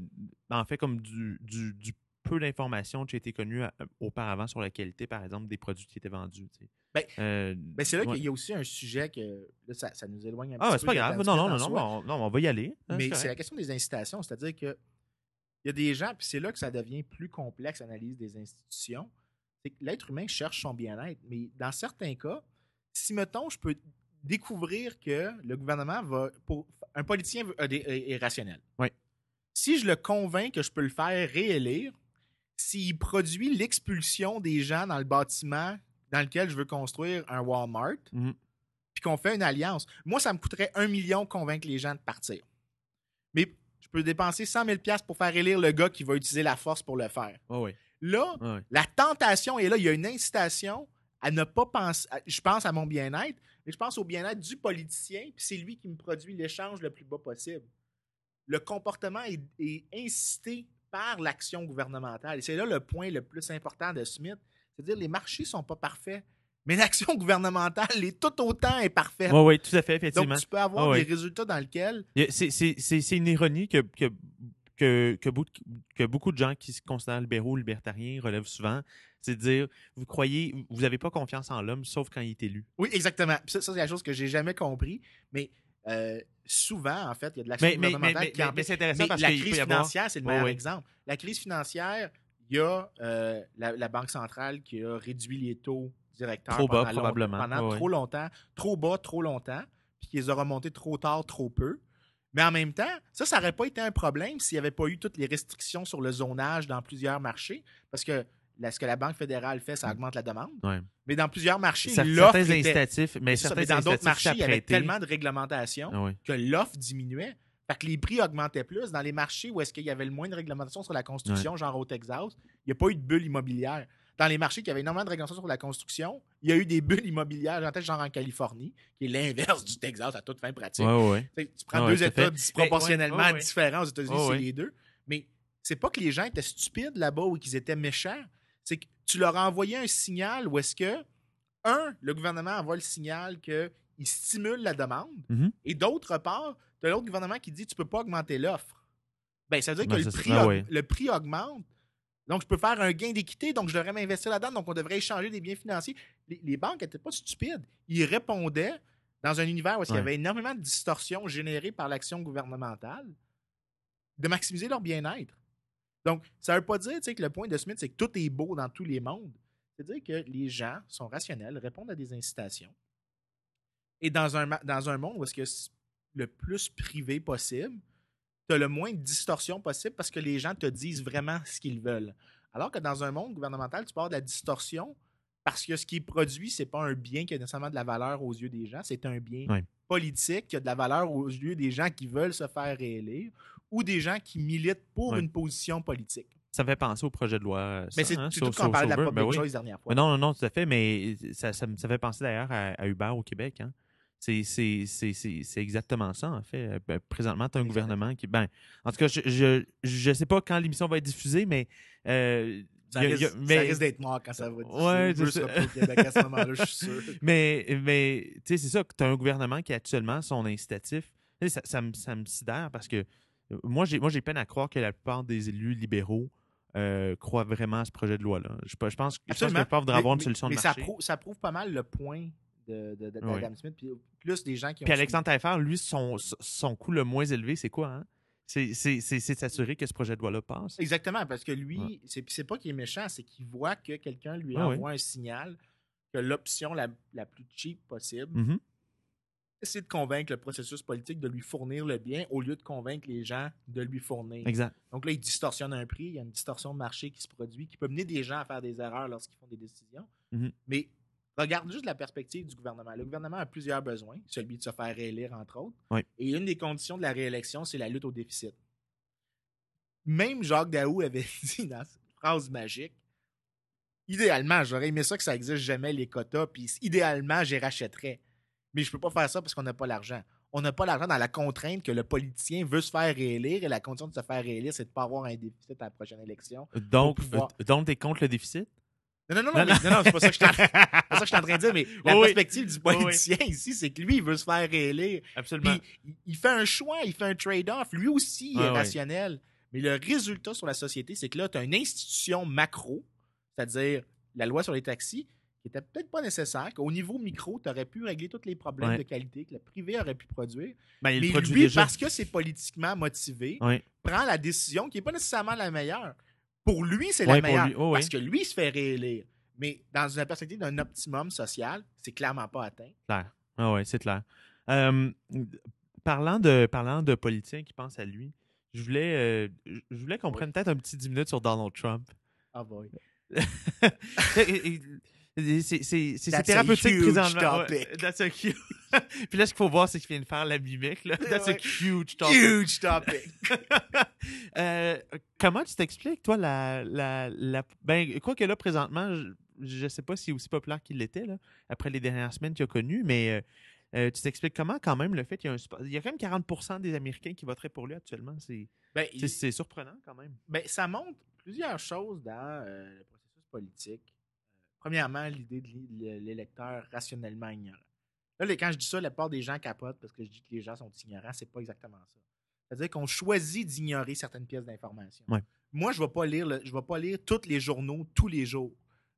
en fait, comme du, du, du peu d'informations qui été connues euh, auparavant sur la qualité, par exemple, des produits qui étaient vendus. Ben, Euh, Ben, c'est là ouais. qu'il y a aussi un sujet que là, ça, ça nous éloigne un Ah, petit c'est peu pas de la grave. Non, non, non, non, on, non, on va y aller. hein, Mais c'est c'est la question des incitations, c'est-à-dire que il y a des gens, puis c'est là que ça devient plus complexe l'analyse des institutions. C'est que l'être humain cherche son bien-être, mais dans certains cas, si mettons, je peux découvrir que le gouvernement va pour un politicien est, est rationnel. Oui. Si je le convainc que je peux le faire réélire, s'il produit l'expulsion des gens dans le bâtiment dans lequel je veux construire un Walmart, Mhm. puis qu'on fait une alliance, moi, ça me coûterait un million de convaincre les gens de partir. Mais je peux dépenser 100 000 pour faire élire le gars qui va utiliser la force pour le faire. Ouais, Là, ouais. la tentation est là. Il y a une incitation à ne pas penser. à- je pense à mon bien-être, mais je pense au bien-être du politicien, puis c'est lui qui me produit l'échange le plus bas possible. Le comportement est, est incité par l'action gouvernementale. Et c'est là le point le plus important de Smith. C'est-à-dire, les marchés sont pas parfaits, mais l'action gouvernementale est tout autant imparfaite. Ouais, ouais, tout à fait, effectivement. Donc, tu peux avoir Ah des résultats dans lesquels C'est une ironie que, que, que, que, beaucoup, de gens qui se considèrent libéraux ou libertariens relèvent souvent. C'est de dire, vous croyez, vous n'avez pas confiance en l'homme, sauf quand il est élu. Oui, exactement. Ça, c'est la chose que j'ai jamais compris. Mais euh, souvent, en fait, il y a de l'action gouvernementale mais, qui mais- c'est intéressant parce la qu'il peut crise avoir... financière, c'est le meilleur exemple. La crise financière, il y a euh, la, la Banque centrale qui a réduit les taux directeurs Trop bas, pendant, long- probablement. pendant Ouais, trop longtemps, trop bas, trop longtemps, puis qu'ils les a remontés trop tard, trop peu. Mais en même temps, ça, ça n'aurait pas été un problème s'il n'y avait pas eu toutes les restrictions sur le zonage dans plusieurs marchés, parce que là, ce que la Banque fédérale fait, ça augmente la demande. Ouais. Mais dans plusieurs marchés, l'offre Certains incitatifs, mais ça, dans d'autres marchés, il y avait tellement de réglementation Ah que l'offre diminuait. Fait que les prix augmentaient plus. Dans les marchés où est-ce qu'il y avait le moins de réglementation sur la construction, genre au Texas, il n'y a pas eu de bulle immobilière. Dans les marchés qui avaient énormément de réglementation sur la construction, il y a eu des bulles immobilières, j'entends genre en Californie, qui est l'inverse du Texas à toute fin pratique. Ouais. Tu prends Ouais, deux États disproportionnellement différents aux États-Unis, c'est les deux. Mais c'est pas que les gens étaient stupides là-bas ou qu'ils étaient méchants. C'est que tu leur as envoyé un signal où est-ce que, un, le gouvernement envoie le signal qu'il stimule la demande, Mhm. et d'autre part, tu as l'autre gouvernement qui dit tu peux pas augmenter l'offre. Ben, ça veut dire Ben, que le c'est ça. prix, le prix augmente. Donc, je peux faire un gain d'équité, donc je devrais m'investir là-dedans, donc on devrait échanger des biens financiers. Les, les banques n'étaient pas stupides. Ils répondaient dans un univers où il y avait énormément de distorsions générées par l'action gouvernementale de maximiser leur bien-être. Donc, ça ne veut pas dire que le point de Smith, c'est que tout est beau dans tous les mondes. C'est-à-dire que les gens sont rationnels, répondent à des incitations. Et dans un, dans un monde où est-ce que c'est le plus privé possible, tu as le moins de distorsion possible parce que les gens te disent vraiment ce qu'ils veulent. Alors que dans un monde gouvernemental, tu parles de la distorsion parce que ce qui est produit, c'est pas un bien qui a nécessairement de la valeur aux yeux des gens, c'est un bien politique qui a de la valeur aux yeux des gens qui veulent se faire réélire ou des gens qui militent pour Ouais. une position politique. Ça me fait penser au projet de loi. euh, Mais c'est hein, tout qu'on sur- parlait de la public Ben oui. dernière fois. Mais non, non, non, tout à fait, mais ça, ça, fait penser d'ailleurs à, à Uber au Québec. Hein. C'est, exactement ça, en fait. Euh, ben, présentement, tu as un Exactement. gouvernement qui. Ben, en tout cas, je je, je sais pas quand l'émission va être diffusée, mais. euh, Ça, a- risque, ça d'être mort quand ça va être diffusé. au Québec à ce moment-là, je suis sûr. mais, mais tu sais, c'est ça, que tu as un gouvernement qui actuellement son incitatif. Ça, ça, me, sidère parce que moi, j'ai, moi, j'ai peine à croire que la plupart des élus libéraux euh, croient vraiment à ce projet de loi-là. Je, je pense, je pense que la plupart voudraient Mais- avoir une solution mais de ça marché. prouve, ça prouve pas mal le point de, de, de- Oui. Smith. Puis plus des gens qui ont. Puis Alexandre Taillefer, lui, son, son coût le moins élevé, c'est quoi? Hein? C'est, s'assurer que ce projet de loi-là passe. Exactement, parce que lui, Ouais. c'est, pas qu'il est méchant, c'est qu'il voit que quelqu'un lui Ouais, envoie un signal que l'option la, la plus cheap possible, Mhm. C'est de convaincre le processus politique de lui fournir le bien au lieu de convaincre les gens de lui fournir. Exact. Donc là, il distorsionne un prix, il y a une distorsion de marché qui se produit, qui peut mener des gens à faire des erreurs lorsqu'ils font des décisions. Mhm. Mais regarde juste la perspective du gouvernement. Le gouvernement a plusieurs besoins, celui de se faire réélire, entre autres. Oui. Et une des conditions de la réélection, c'est la lutte au déficit. Même Jacques Daou avait dit dans cette phrase magique idéalement, j'aurais aimé ça que ça existe jamais les quotas, puis idéalement, j'y rachèterais. Mais je peux pas faire ça parce qu'on n'a pas l'argent. on n'a pas l'argent dans la contrainte que le politicien veut se faire réélire et la condition de se faire réélire, c'est de ne pas avoir un déficit à la prochaine élection. Donc, pouvoir- euh, donc tu es contre le déficit? Non, non, non, Non, non, mais- non, non, c'est pas ça que je suis en- train de dire, mais la oui. perspective du oui. politicien ici, c'est que lui, il veut se faire réélire. Absolument. Puis il- fait un choix, il fait un trade-off. Lui aussi, il est rationnel. Mais le résultat sur la société, c'est que là, tu as une institution macro, c'est-à-dire la loi sur les taxis, qui était peut-être pas nécessaire, qu'au niveau micro, tu aurais pu régler tous les problèmes Ouais. de qualité que le privé aurait pu produire. Ben, il Mais produit lui, déjà. parce que c'est politiquement motivé, Ouais. prend la décision qui n'est pas nécessairement la meilleure. Pour lui, c'est Ouais, la meilleure. lui. Oh, parce oui. que lui, il se fait réélire. Mais dans une perspective d'un optimum social, c'est clairement pas atteint. clair. Ah ouais, c'est clair. Euh, parlant, de, parlant de politiciens qui pensent à lui, je voulais, euh, je voulais qu'on Oui. prenne peut-être un petit 10 minutes sur Donald Trump. Ah boy. C'est- c'est c'est thérapeutique huge présentement. Ouais, topic. that's a huge- Puis là, ce qu'il faut voir, c'est qu'il vient de faire la mimique. Là. That's a huge topic. Huge topic. Euh, comment tu t'expliques, toi, la, la, la- Ben, quoi que là, présentement, je ne sais pas s'il est aussi populaire qu'il l'était, après les dernières semaines qu'il a connues, mais euh, euh, tu t'expliques comment, quand même, le fait qu'il y a un... Il y a quand même 40% des Américains qui voteraient pour lui actuellement. C'est Ben, c'est- il- c'est surprenant, quand même. ben, ça montre plusieurs choses dans euh, le processus politique. Premièrement, l'idée de l'é- le- l'électeur rationnellement ignorant. Là, quand je dis ça, la plupart des gens capotent parce que je dis que les gens sont ignorants. C'est pas exactement ça. C'est-à-dire qu'on choisit d'ignorer certaines pièces d'information. Ouais. Moi, je ne vais pas lire le- je vais pas lire tous les journaux tous les jours.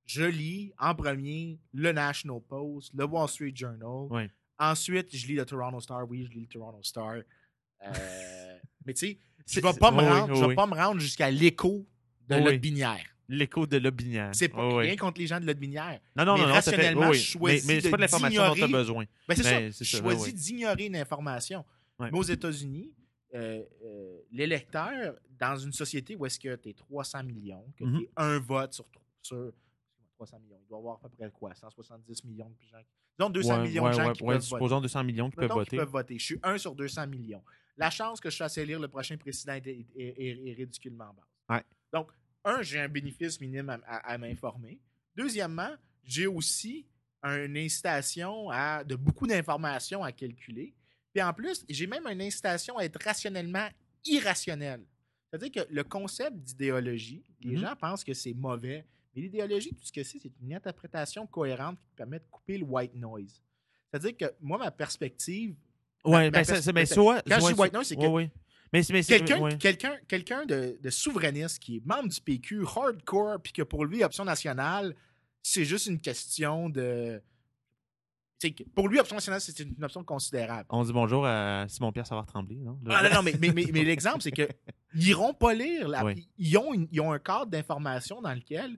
Je lis en premier le National Post, le Wall Street Journal. Ouais. Ensuite, je lis le Toronto Star. Oui, je lis le Toronto Star. Euh, mais tu sais, je ne vais pas, me rendre, oui, oui. jusqu'à l'écho de oui. binière. L'écho de l'obinière. C'est pas rien contre les gens de la binière. Non, non, mais non, non, fait- rationnellement, oui, oui. je Mais, mais c'est pas de l'information dont tu as besoin. Ben, c'est ça. Je choisis d'ignorer une information. Mais aux États-Unis, euh, euh, l'électeur, dans une société où est-ce que tu es 300 millions, que Mhm. tu es un vote sur, sur 300 millions, il doit y avoir à peu près quoi 170 millions de gens. Disons 200 Ouais, millions ouais, de gens ouais, qui peuvent voter. supposons 200 millions qui peuvent voter. peuvent voter. Je suis un sur 200 millions. La chance que je fasse élire le prochain président est, est- est- est ridiculement basse. Ouais. Donc, un, j'ai un bénéfice minime à, à- à m'informer. Deuxièmement, j'ai aussi une incitation à de beaucoup d'informations à calculer. Puis en plus, j'ai même une incitation à être rationnellement irrationnel. C'est-à-dire que le concept d'idéologie, les Mhm. gens pensent que c'est mauvais, mais l'idéologie, tout ce que c'est, c'est une interprétation cohérente qui permet de couper le white noise. C'est-à-dire que moi, ma perspective, Ma- ben, ma ça- ça- ben, soit. quand je white noise, c'est que ouais, ouais. Mais, mais quelqu'un ouais. quelqu'un quelqu'un de, de souverainiste qui est membre du PQ, hardcore, puis que pour lui, option nationale, c'est juste une question de. pour lui, option nationale, c'est une option considérable. On dit bonjour à Simon-Pierre Savard-Tremblay, non? Ah, non, non, mais, mais, mais, mais l'exemple, c'est que ils iront pas lire. la- Oui. ils, ont une- ils ont un cadre d'information dans lequel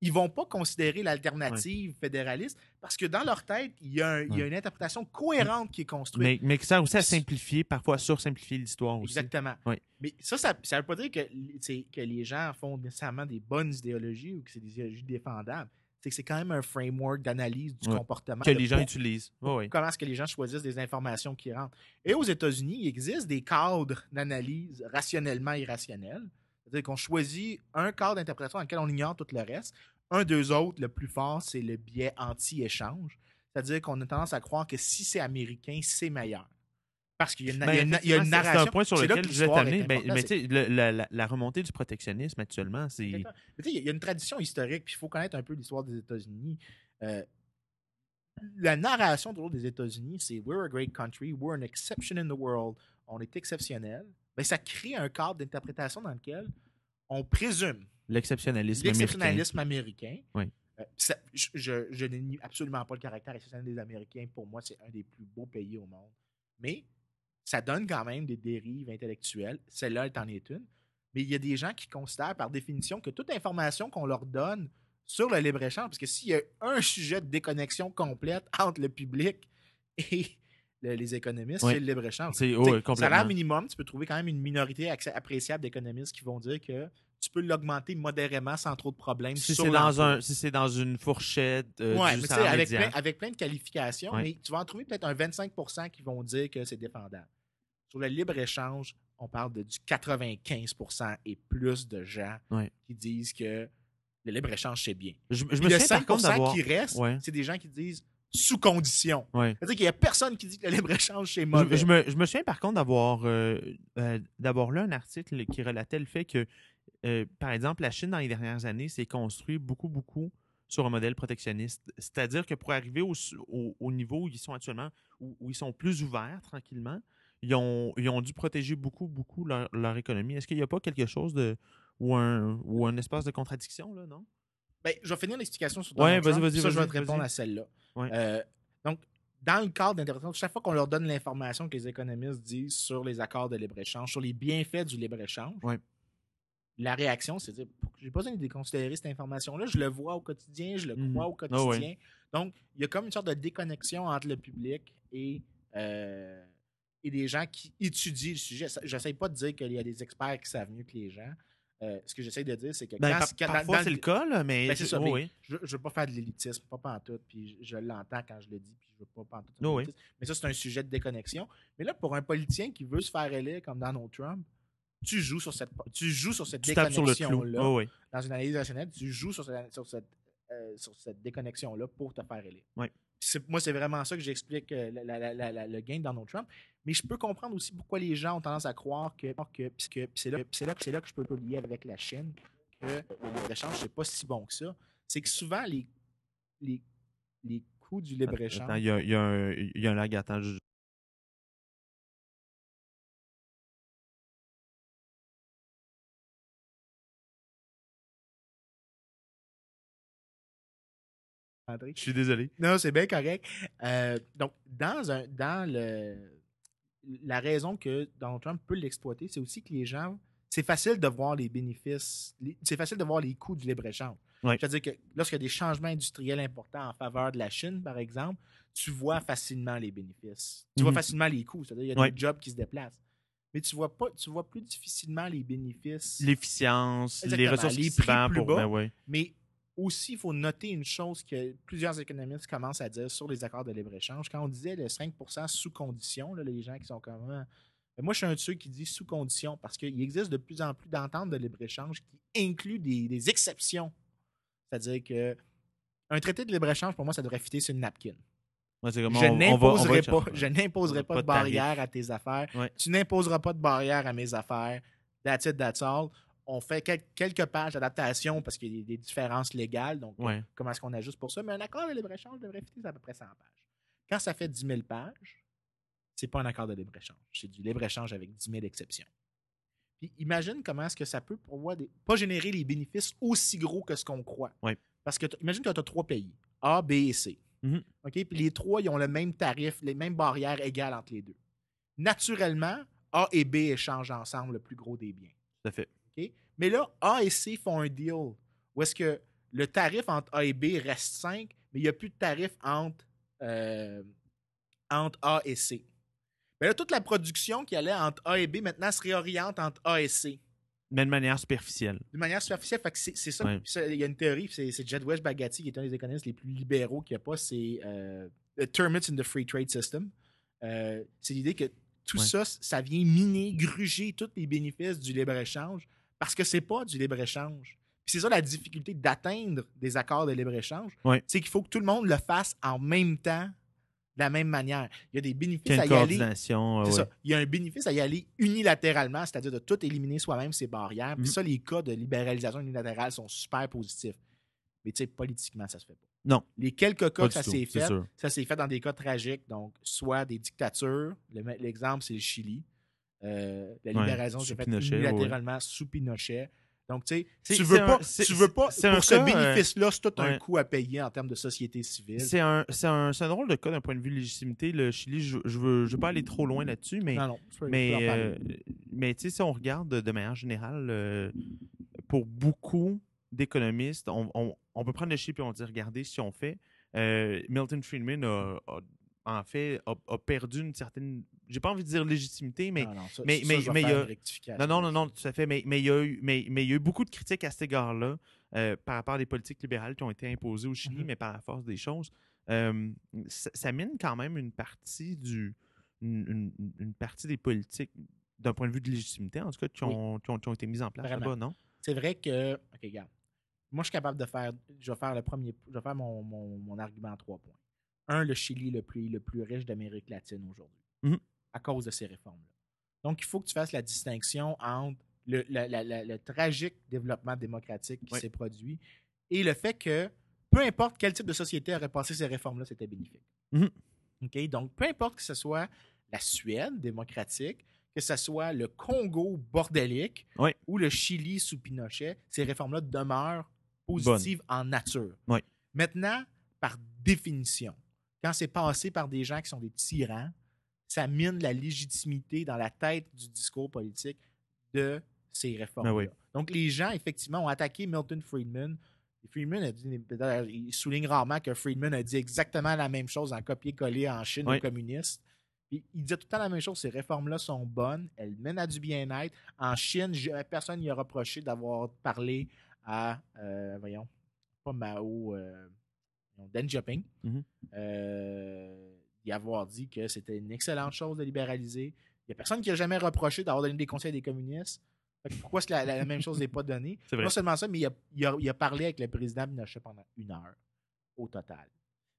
ils vont pas considérer l'alternative fédéraliste parce que dans leur tête, il y a, un- il y a Ouais. une interprétation cohérente qui est construite. Mais, mais que ça aussi à simplifier, parfois sursimplifier l'histoire aussi. Exactement. Mais ça, ça ne veut pas dire que, les gens font nécessairement des bonnes idéologies ou que c'est des idéologies défendables. C'est que c'est quand même un framework d'analyse du comportement. Que les gens pour- utilisent. Comment est-ce que les gens choisissent des informations qui rentrent. Et aux États-Unis, il existe des cadres d'analyse rationnellement irrationnels. C'est-à-dire qu'on choisit un cadre d'interprétation dans lequel on ignore tout le reste. Un des autres, le plus fort, c'est le biais anti-échange. C'est-à-dire qu'on a tendance à croire que si c'est américain, c'est meilleur. Parce qu'il y a une, il y a Ben, y a une narration. C'est un point sur lequel l'histoire t'amener. est Ben, mais c'est- tu sais, le- la, la- la remontée du protectionnisme actuellement, c'est. Il y a une tradition historique, puis il faut connaître un peu l'histoire des États-Unis. Euh, la narration toujours des États-Unis, c'est We're a great country, we're an exception in the world, on est exceptionnel. Ben, ça crée un cadre d'interprétation dans lequel on présume L'exceptionnalisme américain. l'exceptionnalisme américain. Oui. Euh, ça- je je, je n'ai absolument pas le caractère exceptionnel des Américains. Pour moi, c'est un des plus beaux pays au monde. Mais ça donne quand même des dérives intellectuelles. Celle-là est en est une. Mais il y a des gens qui considèrent par définition que toute information qu'on leur donne sur le libre-échange, parce que s'il y a un sujet de déconnexion complète entre le public et le- les économistes, Oui. c'est le libre-échange. C'est complètement. Salaire minimum, tu peux trouver quand même une minorité appréciable d'économistes qui vont dire que tu peux l'augmenter modérément sans trop de problèmes. Si c'est dans, un, si dans une fourchette euh, Ouais, du mais avec plein, avec plein de qualifications, mais tu vas en trouver peut-être un 25% qui vont dire que c'est défendable. Sur le libre-échange, on parle de du 95% et plus de gens qui disent que le libre-écge, c'est bien. Je, je me le souviens par 5 contre qui reste, Ouais. c'est des gens qui disent sous condition. Ouais. C'est-à-dire qu'il n'y a personne qui dit que le libre-échange, c'est mauvais. je me, je me souviens par contre d'avoir euh, euh, lu un article qui relatait le fait que, euh, par exemple, la Chine, dans les dernières années, s'est construit beaucoup, beaucoup sur un modèle protectionniste. C'est-à-dire que pour arriver au, au- au niveau où ils sont actuellement, où, où ils sont plus ouverts tranquillement, ils ont, ils ont dû protéger beaucoup, beaucoup leur, leur économie. Est-ce qu'il n'y a pas quelque chose de. ou un, ou un espace de contradiction, là, non? Ben, je vais finir l'explication sur Ouais, Donald vas-y, Trump, vas-y, Ça, je vais te répondre à celle-là. Ouais. Euh, donc, dans le cadre d'interprétation, chaque fois qu'on leur donne l'information que les économistes disent sur les accords de libre-échange, sur les bienfaits du libre-échange, Ouais. la réaction, c'est de dire j'ai pas besoin de déconsidérer cette information-là, je le vois au quotidien, je le Mhm. crois au Ah quotidien. Donc, il y a comme une sorte de déconnexion entre le public et, euh, et des gens qui étudient le sujet. J'essaie pas de dire qu'il y a des experts qui savent mieux que les gens. Euh, ce que j'essaie de dire, c'est que Ben, quand- par- parfois, c'est le cas, là, mais. Ben, ça, oh, mais oui. je, je veux pas faire de l'élitisme, pas pantoute, puis je, je l'entends quand je le dis, puis je veux pas pantoute. Oh oui. Mais ça, c'est un sujet de déconnexion. Mais là, pour un politicien qui veut se faire élire comme Donald Trump, tu joues sur cette, tu joues sur cette déconnexion-là. Oh, oui. Dans une analyse rationnelle, tu joues sur cette, sur cette, euh, sur cette déconnexion-là pour te faire élire. Moi, c'est vraiment ça que j'explique euh, le gain de Donald Trump. Mais je peux comprendre aussi pourquoi les gens ont tendance à croire que, que, que- c'est là, que- c'est là que je peux le lier avec la Chine, que le libre-échange, c'est pas si bon que ça. C'est que souvent, les, les, les coûts du libre-échange. il y a, il y a un, il y a un lag. Attends, je-. Je suis désolé. Non, c'est bien correct. Euh, donc, dans, un, dans le, la raison que Donald Trump peut l'exploiter, c'est aussi que les gens, c'est facile de voir les bénéfices, c'est facile de voir les coûts du libre-échange. C'est-à-dire que lorsqu'il y a des changements industriels importants en faveur de la Chine, par exemple, tu vois facilement les bénéfices. Tu vois Mhm. facilement les coûts. C'est-à-dire qu'il y a des jobs qui se déplacent. Mais tu vois pas, tu vois plus difficilement les bénéfices. L'efficience, les ressources les prix plus pour. bas. ben ouais. Mais aussi, il faut noter une chose que plusieurs économistes commencent à dire sur les accords de libre-échange. Quand on disait le 5% sous condition, là, les gens qui sont comme. Ah. Ben, moi, je suis un de ceux qui dit sous condition parce qu'il existe de plus en plus d'ententes de libre-échange qui incluent des, des exceptions. C'est-à-dire que un traité de libre-échange, pour moi, ça devrait fitter sur une napkin. Ouais, Je n'imposerai pas, je n'imposerai pas, Pas de tarif. barrière à tes affaires. Ouais. Tu n'imposeras pas de barrière à mes affaires. That's it, that's all. On fait quel- quelques pages d'adaptation parce qu'il y a des, différences légales. Donc, Ouais. comment est-ce qu'on ajuste pour ça? Mais un accord de libre-échange devrait fitter à peu près 100 pages. Quand ça fait 10 000 pages, c'est pas un accord de libre-échange. C'est du libre-échange avec 10 000 exceptions. Puis imagine comment est-ce que ça peut pour des, pas générer les bénéfices aussi gros que ce qu'on croit. Ouais. Parce que imagine que tu as trois pays, A, B et C. Mhm. OK? Puis les trois, ils ont le même tarif, les mêmes barrières égales entre les deux. Naturellement, A et B échangent ensemble le plus gros des biens. Tout à fait. Mais là, A et C font un deal où est-ce que le tarif entre A et B reste 5, mais il n'y a plus de tarif entre, euh, entre A et C. Mais là, toute la production qui allait entre A et B maintenant se réoriente entre A et C. Mais de manière superficielle. De manière superficielle, fait que c'est ça. Ouais. Il y a une théorie, c'est c'est Jed West Bagatti, qui est un des économistes les plus libéraux qu'il n'y a pas, c'est euh, The Termites in the Free Trade System. Euh, c'est l'idée que tout Ouais. ça, ça vient miner, gruger tous les bénéfices du libre-échange parce que c'est pas du libre-échange. C'est ça la difficulté d'atteindre des accords de libre-échange. C'est qu'il faut que tout le monde le fasse en même temps, de la même manière. Il y a des bénéfices à y aller. ouais. ça. Il y a un bénéfice à y aller unilatéralement, c'est-à-dire de tout éliminer soi-même ses barrières. Puis Mhm. ça, les cas de libéralisation unilatérale sont super positifs. Mais tu sais, politiquement, ça se fait pas. Non. Les quelques cas que ça s'est fait, ça s'est fait dans des cas tragiques, donc soit des dictatures. Le- L'exemple, c'est le Chili. Euh, la Ouais, libéralisation s'est sous faite Pinochet, ouais. unilatéralement sous Pinochet. Donc, tu sais, tu veux un- pas, tu veux pas un pour ce cas, euh, bénéfice-là, c'est tout un ouais. coût à payer en termes de société civile. C'est un, drôle de cas d'un point de vue légitimité. Le Chili, je, je veux, je veux pas aller trop loin là-dessus, mais, Non, non, mais, euh, mais tu sais, si on regarde de, manière générale, euh, pour beaucoup d'économistes, on, on- on peut prendre le Chili et on dit, regardez, si on fait, euh, Milton Friedman a, a- en fait, a, a perdu une certaine, j'ai pas envie de dire légitimité, mais Non, non, ça- mais- ça, mais- je vais mais il y a- Non, non, non, tout à fait. Mais, mais, il, y a eu, mais, mais il y a eu beaucoup de critiques à cet égard-là euh, par rapport à des politiques libérales qui ont été imposées au Chili, Mhm. mais par la force des choses. Euh, ça, mine quand même une partie du une, une- une partie des politiques d'un point de vue de légitimité, en tout cas, qui Oui. ont, qui ont, qui ont été mises en place là-bas, non? C'est vrai que. OK, regarde. Moi, je suis capable de faire. Je vais faire le premier. Je vais faire mon, mon, mon argument en trois points. un, le Chili le pays le plus riche d'Amérique latine aujourd'hui, Mhm. À cause de ces réformes-là. Donc, il faut que tu fasses la distinction entre le, la- la- la- le tragique développement démocratique qui Oui. s'est produit et le fait que peu importe quel type de société aurait passé ces réformes-là, c'était bénéfique. Mhm. Donc, peu importe que ce soit la Suède démocratique, que ce soit le Congo bordélique Oui. ou le Chili sous Pinochet, ces réformes-là demeurent positives en nature. Oui. Maintenant, par définition, quand c'est passé par des gens qui sont des tyrans, ça mine la légitimité dans la tête du discours politique de ces réformes-là. Ben oui. Donc, les gens, effectivement, ont attaqué Milton Friedman. Friedman a dit, il souligne rarement que Friedman a dit exactement la même chose en copier-coller en Chine Oui. aux communistes. Puis, il disait tout le temps la même chose, ces réformes-là sont bonnes, elles mènent à du bien-être. En Chine, personne n'y a reproché d'avoir parlé à, euh, voyons, pas Mao, euh, Deng Xiaoping, Mhm. euh, d'y avoir dit que c'était une excellente chose de libéraliser. Il n'y a personne qui a jamais reproché d'avoir donné des conseils des communistes. Pourquoi est-ce que la, même chose n'est pas donnée? Non seulement ça, mais il a, il a- il a parlé avec le président Pinochet pendant une heure au total.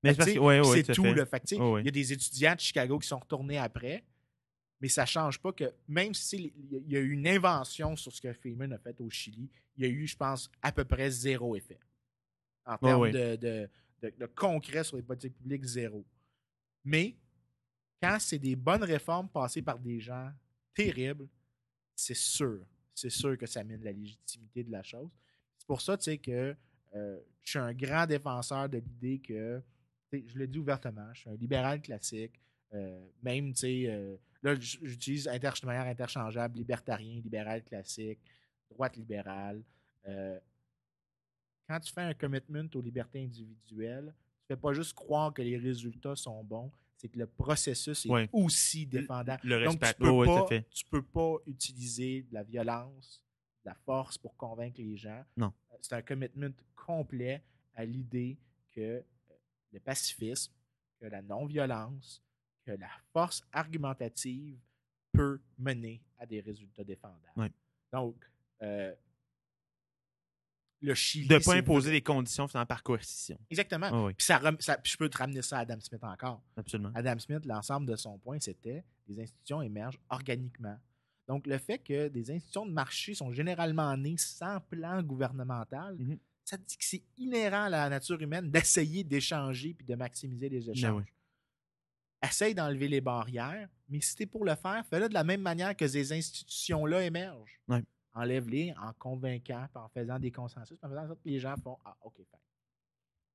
Mais ouais, ouais, c'est tout à fait. Le fait Ouais. Il y a des étudiants de Chicago qui sont retournés après, mais ça ne change pas que même si il y a eu une invention sur ce que Freeman a fait au Chili, il y a eu, je pense, à peu près zéro effet. En termes ouais. De, de- de- de concret sur les politiques publiques, zéro. Mais quand c'est des bonnes réformes passées par des gens terribles, c'est sûr, c'est sûr que ça mène la légitimité de la chose. C'est pour ça, tu sais, que euh, je suis un grand défenseur de l'idée que, je le dis ouvertement, je suis un libéral classique, euh, même, tu sais, euh, là, j'utilise de manière interchangeable, libertarien, libéral classique, droite libérale. Quand tu fais un commitment aux libertés individuelles, fais pas juste croire que les résultats sont bons, c'est que le processus est Ouais. aussi défendable. Le respect. tu peux, pas, tu peux pas utiliser de la violence, de la force pour convaincre les gens. Non. Euh, C'est un commitment complet à l'idée que euh, le pacifisme, que la non-violence, que la force argumentative peut mener à des résultats défendables. Ouais. Donc, euh, le Chili. De ne pas imposer des conditions finalement par coercition. Exactement. Oui, oui, Puis, ça, rem- ça- puis je peux te ramener ça à Adam Smith encore. absolument. Adam Smith, l'ensemble de son point, c'était les institutions émergent organiquement. Donc, le fait que des institutions de marché sont généralement nées sans plan gouvernemental, Mhm. ça dit que c'est inhérent à la nature humaine d'essayer d'échanger puis de maximiser les échanges. oui. Essaye d'enlever les barrières, mais si tu es pour le faire, fais-le de la même manière que ces institutions-là émergent. Ouais. Enlève-les en convainquant, en faisant des consensus, en faisant en sorte que les gens font Ah, OK, fine.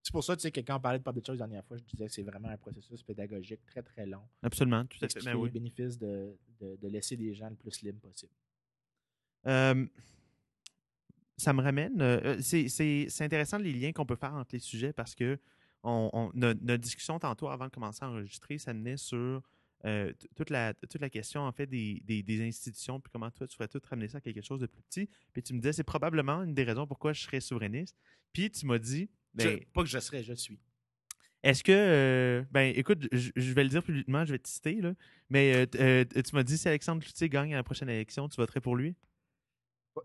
C'est pour ça tu sais, que quand on parlait de Public Choice la dernière fois, je disais que c'est vraiment un processus pédagogique très, très long. Absolument, tout à fait. Ben les oui. bénéfices de, de- de laisser les gens le plus libres possible. Euh, ça me ramène. euh, c'est- c'est intéressant les liens qu'on peut faire entre les sujets parce que on, on- no- notre discussion tantôt avant de commencer à enregistrer, ça menait sur euh, toute, la, toute la question en fait des, des- des institutions, puis comment toi tu ferais tout ramener ça à quelque chose de plus petit. Puis tu me disais, c'est probablement une des raisons pourquoi je serais souverainiste. Puis tu m'as dit, ben, Je- pas que je serais, je suis. est-ce que, euh, ben écoute, je, je vais le dire publiquement, je vais te citer, là, mais euh, euh, tu m'as dit si Alexandre Cloutier gagne à la prochaine élection, tu voterais pour lui?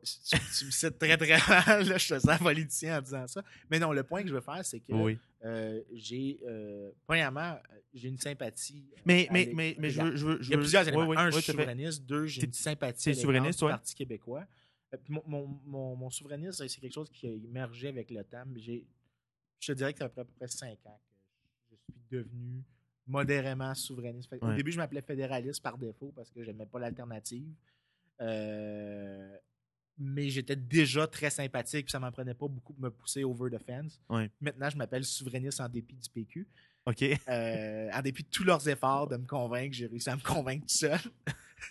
Tu, tu me cites très, très mal. Là, je te sens politicien en disant ça. Mais non, le point que je veux faire, c'est que Oui. Euh, j'ai, euh, premièrement, j'ai une sympathie. euh, Mais, mais, mais, mais je veux. Je veux, je Il y a veux- plusieurs éléments. oui, oui, Un, je suis souverainiste. Deux, j'ai une sympathie souverainiste, du? Parti québécois. Mon, mon, mon, mon souverainisme, c'est quelque chose qui a émergé avec le temps. j'ai- Je te dirais que ça fait à peu près cinq ans que je suis devenu modérément souverainiste. Au Ouais. début, je m'appelais fédéraliste par défaut parce que je n'aimais pas l'alternative. Euh, mais j'étais déjà très sympathique, puis ça m'en prenait pas beaucoup de me pousser over the fence. Ouais. Maintenant, je m'appelle souverainiste en dépit du PQ. OK. Euh, en dépit de tous leurs efforts de me convaincre, j'ai réussi à me convaincre tout seul.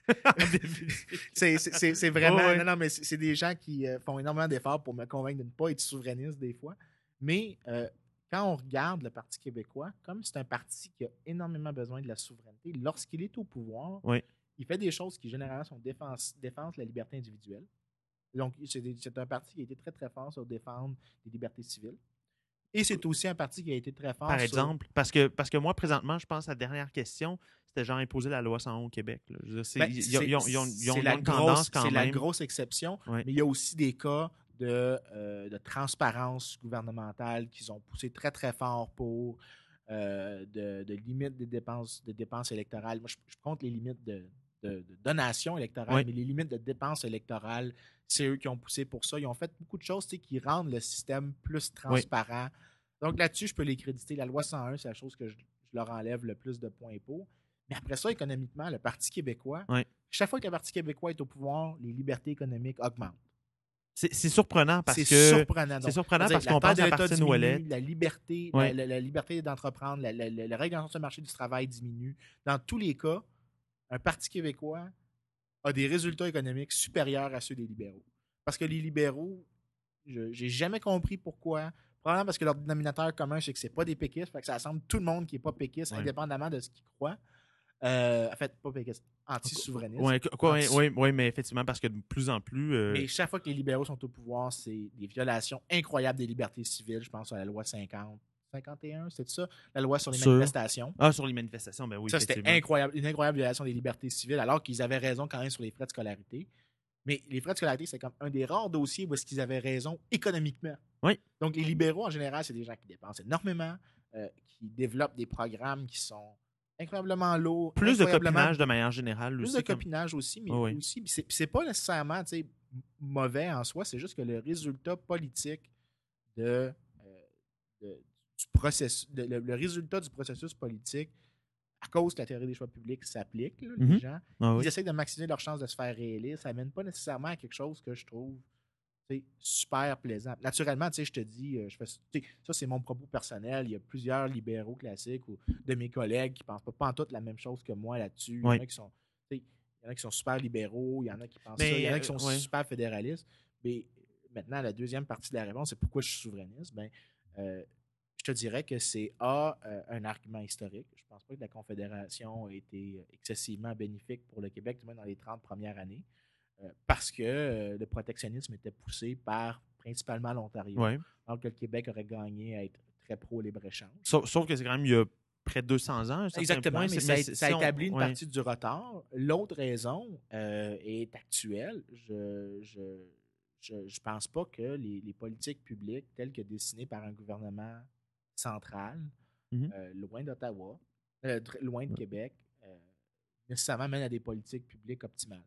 C'est- vraiment. Ouais. Non, non, mais c'est des gens qui euh, font énormément d'efforts pour me convaincre de ne pas être souverainiste des fois. Mais euh, quand on regarde le Parti québécois, comme c'est un parti qui a énormément besoin de la souveraineté, lorsqu'il est au pouvoir, il fait des choses qui généralement sont défense, défense de la liberté individuelle. Donc, c'est des- un parti qui a été très, très fort sur défendre les libertés civiles. Et c'est aussi un parti qui a été très fort Par sur- exemple, parce que, parce que moi, présentement, je pense à la dernière question, c'était genre imposer la loi 101 au Québec. c'est- Ben, la grosse- quand C'est la même. grosse exception, mais il y a aussi des cas de, euh, de transparence gouvernementale qu'ils ont poussé très, très fort pour. euh, de, de limites des dépenses, de dépenses électorales. Moi, je, je compte les limites de, de, de donations électorales, Oui. mais les limites de dépenses électorales, c'est eux qui ont poussé pour ça. Ils ont fait beaucoup de choses qui rendent le système plus transparent. Donc là-dessus, je peux les créditer. La loi 101, c'est la chose que je, je leur enlève le plus de points pour. Mais après ça, économiquement, le Parti québécois, Oui. chaque fois que le Parti québécois est au pouvoir, les libertés économiques augmentent. C'est surprenant parce C'est que. surprenant. C'est surprenant parce la qu'on pense de Martine diminue, Ouellet. La liberté, la, la- la liberté d'entreprendre, la, la- la- la réglementation du marché du travail diminue. Dans tous les cas, un Parti québécois a des résultats économiques supérieurs à ceux des libéraux. Parce que les libéraux, je n'ai jamais compris pourquoi. Probablement parce que leur dénominateur commun, c'est que c'est pas des péquistes, fait que ça assemble tout le monde qui n'est pas péquiste, indépendamment de ce qu'il croit. Euh, en fait, pas péquiste, anti-souverainiste. Oui, Anti- mais effectivement, parce que de plus en plus. euh, Mais chaque fois que les libéraux sont au pouvoir, c'est des violations incroyables des libertés civiles. Je pense à la loi 50, 51, c'est ça? La loi sur les Sûr. manifestations. Ah, sur les manifestations, ben oui. ça, c'était incroyable, une incroyable violation des libertés civiles, alors qu'ils avaient raison quand même sur les frais de scolarité. Mais les frais de scolarité, c'est comme un des rares dossiers où est-ce qu'ils avaient raison économiquement. Oui. Donc, les libéraux, en général, c'est des gens qui dépensent énormément, euh, qui développent des programmes qui sont incroyablement lourds. Plus de incroyablement copinage de manière générale plus aussi. de comme- copinage aussi, mais Oh oui. aussi, puis c'est pas nécessairement mauvais en soi, c'est juste que le résultat politique de, euh, de- du processus, de- le, le résultat du processus politique, à cause que la théorie des choix publics s'applique, les Mhm. gens, Ah oui. ils essaient de maximiser leur chance de se faire réélire, ça mène pas nécessairement à quelque chose que je trouve super plaisant. Naturellement, tu sais, je te dis, euh, je fais, ça c'est mon propos personnel. Il y a plusieurs libéraux classiques ou de mes collègues qui pensent pas, pas en tout la même chose que moi là-dessus. Il y en a qui sont, tu sais, il y en a qui sont super libéraux, il y en a qui pensent Mais, ça, il y en a qui euh, sont ouais. super fédéralistes. Mais maintenant, la deuxième partie de la réponse, c'est pourquoi je suis souverainiste? Ben, euh, je te dirais que c'est A, euh, un argument historique. Je pense pas que la Confédération a été excessivement bénéfique pour le Québec, du moins dans les 30 premières années, euh, parce que euh, le protectionnisme était poussé par principalement l'Ontario, Ouais. alors que le Québec aurait gagné à être très pro-libre-échange. Sauf, sauf que c'est quand même il y a près de 200 ans. Exactement, mais ça, c'est- ça on- une ouais. partie du retard. L'autre raison est actuelle. Je je, je, je pense pas que les, les politiques publiques telles que dessinées par un gouvernement central, Mhm. euh, loin d'Ottawa, euh, loin de Québec, nécessairement mènent à des politiques publiques optimales.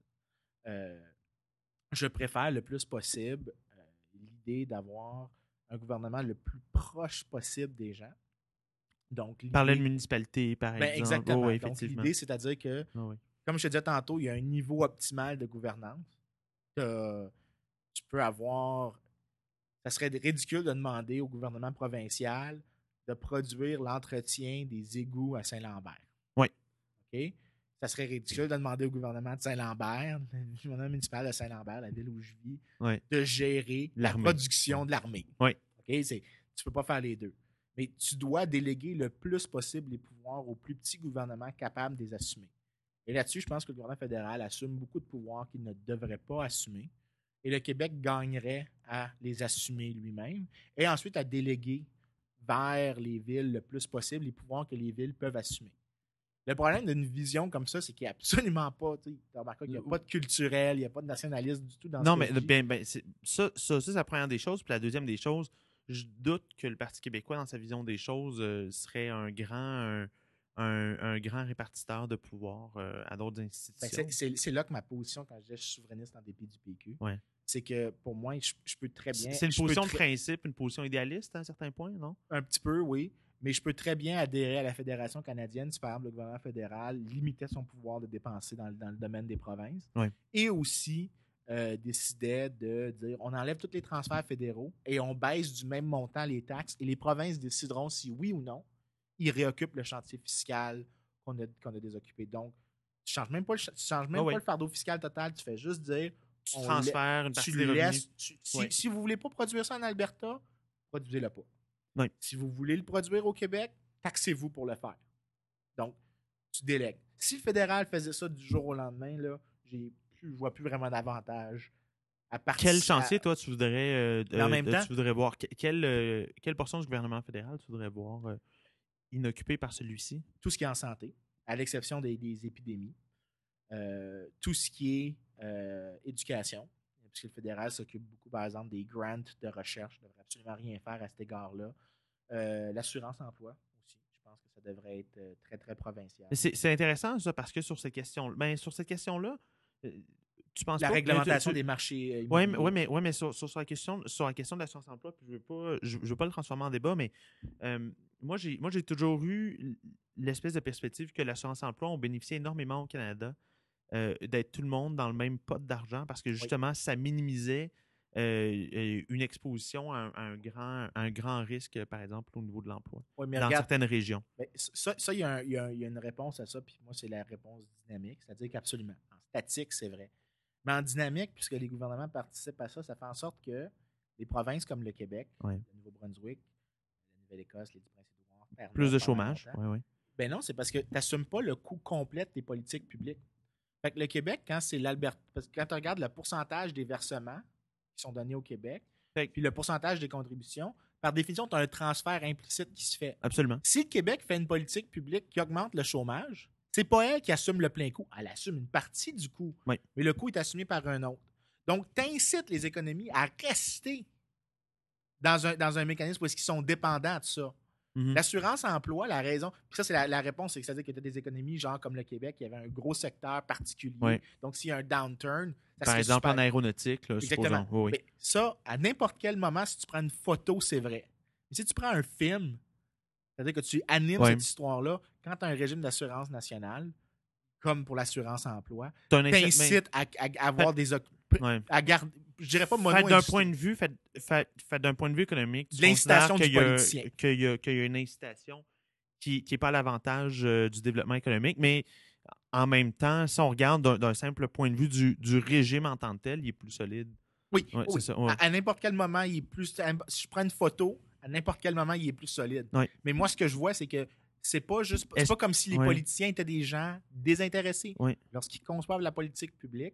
Je préfère le plus possible l'idée d'avoir un gouvernement le plus proche possible des gens. Donc, Parler de municipalité, par ben, exemple. exactement. Oh, Donc, l'idée, c'est-à-dire que, Ah oui. comme je te disais tantôt, il y a un niveau optimal de gouvernance. que tu peux avoir. Ça serait ridicule de demander au gouvernement provincial de produire l'entretien des égouts à Saint-Lambert. Oui. OK? Ça serait ridicule de demander au gouvernement de Saint-Lambert, le gouvernement municipal de Saint-Lambert, la ville où je vis, de gérer la production de l'armée. Oui. OK? C'est, tu peux pas faire les deux. Mais tu dois déléguer le plus possible les pouvoirs aux plus petits gouvernements capables de les assumer. Et là-dessus, je pense que le gouvernement fédéral assume beaucoup de pouvoirs qu'il ne devrait pas assumer. Et le Québec gagnerait à les assumer lui-même et ensuite à déléguer vers les villes le plus possible les pouvoirs que les villes peuvent assumer. Le problème d'une vision comme ça, c'est qu'il n'y a absolument pas, tu remarqué qu'il n'y a pas de culturel, il n'y a pas de nationalisme du tout dans Non, ce mais ben, ben, ça, ça, ça, c'est la première des choses. Puis la deuxième des choses, je doute que le Parti québécois, dans sa vision des choses, euh, serait un grand, un, un- un grand répartiteur de pouvoir euh, à d'autres que institutions. Ben, c'est- là que ma position, quand je dis je suis souverainiste en dépit du PQ, Ouais. C'est que pour moi, je, je peux très bien. C'est une position de principe, une position idéaliste à un certain point, non? Un petit peu, oui. Mais je peux très bien adhérer à la Fédération canadienne si, par exemple, le gouvernement fédéral limitait son pouvoir de dépenser dans, le- dans le domaine des provinces. Et aussi euh, décidait de dire on enlève tous les transferts fédéraux et on baisse du même montant les taxes et les provinces décideront si oui ou non ils réoccupent le chantier fiscal qu'on a, qu'on a désoccupé. Donc, tu ne changes même pas, le, tu changes même Ah pas oui. le fardeau fiscal total, tu fais juste dire Tu On transfères une partie tu des revenus. laisses. tu- si, si vous voulez pas produire ça en Alberta, produisez-le pas. Si vous voulez le produire au Québec, taxez-vous pour le faire. Donc, tu délègues. Si le fédéral faisait ça du jour au lendemain, là, j'ai plus, je vois plus vraiment d'avantage. À Quel chantier, toi, tu voudrais, euh, en euh, même euh, temps- tu voudrais voir? Que- Quelle, euh, quelle portion du gouvernement fédéral tu voudrais voir inoccupée par celui-ci? tout ce qui est en santé, à l'exception des, des épidémies, tout ce qui est euh, éducation, puisque le fédéral s'occupe beaucoup, par exemple, des grants de recherche, ne devrait absolument rien faire à cet égard-là. Euh, L'assurance emploi aussi. Je pense que ça devrait être euh, très, très provincial. C'est intéressant, ça, parce que sur cette question, ben, sur cette question-là, tu penses La pas que- réglementation tu- des marchés. Oui, mais, ouais, mais, ouais, mais sur, sur- sur la question, sur la question de l'assurance emploi, je ne veux, pas- je, je veux pas le transformer en débat, mais euh, moi, j'ai moi, j'ai toujours eu l'espèce de perspective que l'assurance emploi, on bénéficiait énormément au Canada euh, d'être tout le monde dans le même pot d'argent parce que justement, ça minimisait euh, une exposition à un, à un grand, un grand risque, par exemple, au niveau de l'emploi, dans regarde, certaines régions. ça, ça, il y, a un- il y a un- il y a une réponse à ça, puis moi, c'est la réponse dynamique, c'est-à-dire qu'absolument. En statique, c'est vrai. Mais en dynamique, puisque les gouvernements participent à ça, ça fait en sorte que les provinces comme le Québec, le Nouveau-Brunswick, la Nouvelle-Écosse, les Princes-Édouard, perdent Plus de chômage. Ben non, c'est parce que tu n'assumes pas le coût complet des politiques publiques. Fait que le Québec, quand c'est l'Alberta, parce que quand tu regardes le pourcentage des versements qui sont donnés au Québec, Fait puis le pourcentage des contributions, par définition, tu as un transfert implicite qui se fait. Absolument. Si le Québec fait une politique publique qui augmente le chômage, c'est pas elle qui assume le plein coût. Elle assume une partie du coût, Oui. mais le coût est assumé par un autre. Donc, tu incites les économies à rester dans un, dans un mécanisme où qu'ils sont dépendants de ça. Mhm. L'assurance emploi, la raison, puis ça, c'est la, la réponse, c'est que c'est-à-dire qu'il y a des économies, genre comme le Québec, il y avait un gros secteur particulier. Donc, s'il y a un downturn, ça Par exemple, super. en aéronautique, là, Exactement. Oui. Mais ça, à n'importe quel moment, si tu prends une photo, c'est vrai. Mais si tu prends un film, c'est-à-dire que tu animes cette histoire-là, quand tu as un régime d'assurance nationale, comme pour l'assurance emploi, t'incites à, à- à avoir des... à garder... Je dirais pas mono Fait d'un point de vue, fait, fait- fait d'un point de vue économique, l'incitation qu'il y a- politicien. qu'il y, y a une incitation qui n'est pas à l'avantage euh, du développement économique, mais en même temps, si on regarde d'un- simple point de vue du, du régime en tant que tel, il est plus solide. Oui, Ouais, oui. ça, ouais. À, à n'importe quel moment, il est plus. Si je prends une photo, à n'importe quel moment, il est plus solide. Ouais. Mais moi, ce que je vois, c'est que c'est pas juste. C'est pas comme si les politiciens étaient des gens désintéressés. Lorsqu'ils conçoivent la politique publique,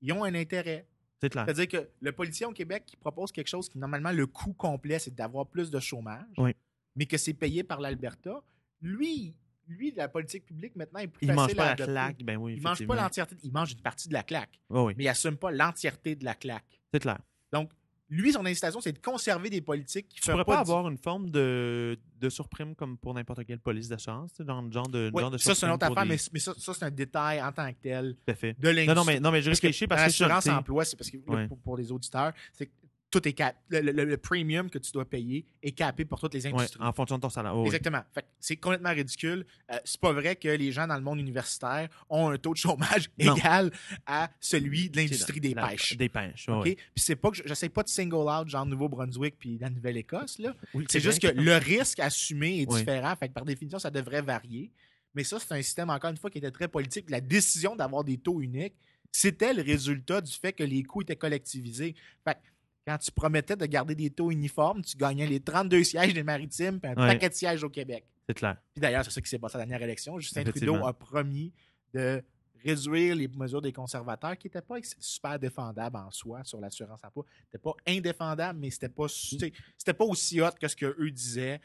ils ont un intérêt. C'est clair. C'est-à-dire que le politicien au Québec qui propose quelque chose qui, normalement, le coût complet, c'est d'avoir plus de chômage, Oui. mais que c'est payé par l'Alberta, lui, lui, la politique publique, maintenant, est plus Il ne mange facile pas à la claque. Ben oui, Il mange pas l'entièreté. Il mange une partie de la claque, oui, mais il assume pas l'entièreté de la claque. c'est clair. Donc, lui, son incitation, c'est de conserver des politiques qui ne pourrais feraient pas avoir une forme de, de surprime comme pour n'importe quelle police d'assurance, dans le genre de, Ouais, genre de ça, c'est une autre affaire, des- mais, mais ça, ça, c'est un détail en tant que tel Tout à fait. de. Non, non, mais, non, mais je réfléchis parce que, l'assurance emploi, c'est parce que Ouais. pour, pour les auditeurs, c'est que tout est cap. Le, le- le premium que tu dois payer est capé pour toutes les ouais, industries. en fonction de ton salaire. Oh. Exactement. C'est complètement ridicule. Euh, c'est pas vrai que les gens dans le monde universitaire ont un taux de chômage Non. égal à celui de l'industrie des la- pêches. Des pêches, oui. Puis c'est pas que je- j'essaie pas de single out genre Nouveau-Brunswick puis la Nouvelle-Écosse là. Oui, C'est juste que le risque assumé est différent. Fait que par définition, ça devrait varier. Mais ça, c'est un système, encore une fois, qui était très politique. La décision d'avoir des taux uniques, c'était le résultat du fait que les coûts étaient collectivisés. Fait que quand tu promettais de garder des taux uniformes, tu gagnais les 32 sièges des maritimes puis un Ouais. paquet de sièges au Québec. C'est clair. Puis d'ailleurs, c'est ça qui s'est passé à la dernière élection. Justin. Trudeau a promis de réduire les mesures des conservateurs qui n'étaient pas super défendables en soi sur l'assurance emploi. C'était pas indéfendable, mais c'était pas c'était pas aussi hot que ce qu'eux disaient.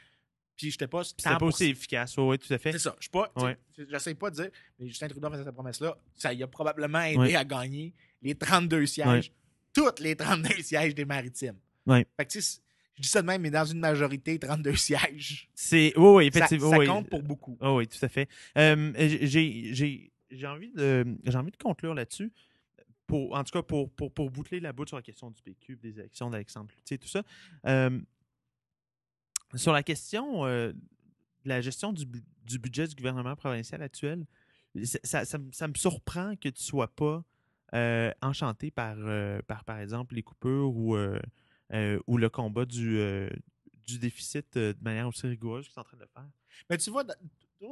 Puis j'étais pas C'était pas 100%. aussi efficace. Oui, tout à fait. C'est ça. Je pas. Ouais. J'essaie pas de dire, mais Justin Trudeau faisait cette promesse-là. Ça y a probablement aidé Ouais. à gagner les 32 sièges, toutes les 32 sièges des maritimes. Ouais. Fait que tu sais, je dis ça de même, mais dans une majorité, 32 sièges. C'est. Oui, oui, Ça, effectivement. ça oui. compte pour beaucoup. Oh oui, tout à fait. Euh, j'ai, j'ai, j'ai envie de, j'ai envie de conclure là-dessus. Pour, en tout cas, pour, pour, pour boucler la boucle sur la question du PQ, des élections d'Alexandre Cloutier, tout ça. Euh, sur la question euh, de la gestion du, du budget du gouvernement provincial actuel, ça, ça- ça me- ça me surprend que tu ne sois pas euh, enchanté par, euh, par, par exemple, les coupures ou, euh, ou le combat du, du déficit de manière aussi rigoureuse qu'ils sont en train de le faire. Mais tu vois, dans,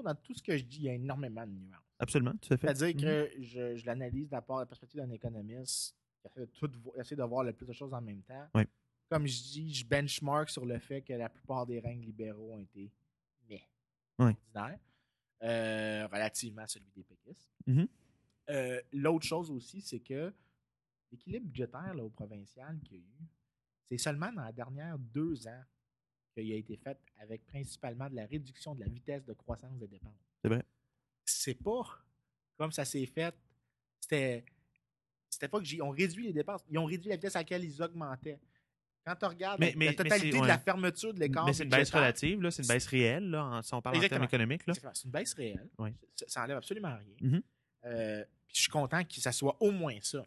dans tout ce que je dis, il y a énormément de nuances. Absolument, tout à fait. C'est-à-dire Mhm. que je, je l'analyse de la part- la perspective d'un économiste qui essaie de, tout essaie de voir le plus de choses en même temps. Oui. Comme je dis, je benchmark sur le fait que la plupart des règnes libéraux ont été mais Oui. ordinaires, relativement à celui des péquistes. Mhm. Euh, L'autre chose aussi, c'est que l'équilibre budgétaire là, au provincial qu'il y a eu, c'est seulement dans les dernières deux ans qu'il a été fait avec principalement de la réduction de la vitesse de croissance des dépenses. C'est vrai. C'est pas comme ça s'est fait. C'était. C'était pas que j'ai. On réduit les dépenses. Ils ont réduit la vitesse à laquelle ils augmentaient. Quand tu regardes Mais- la- mais- la mais totalité de la fermeture de l'écart Mais c'est une baisse relative, là. C'est une baisse réelle, là, en- si on parle en Exactement. termes économiques. C'est une baisse réelle. Ouais. Ça, ça enlève absolument rien. Mhm. Euh, je suis content que ça soit au moins ça.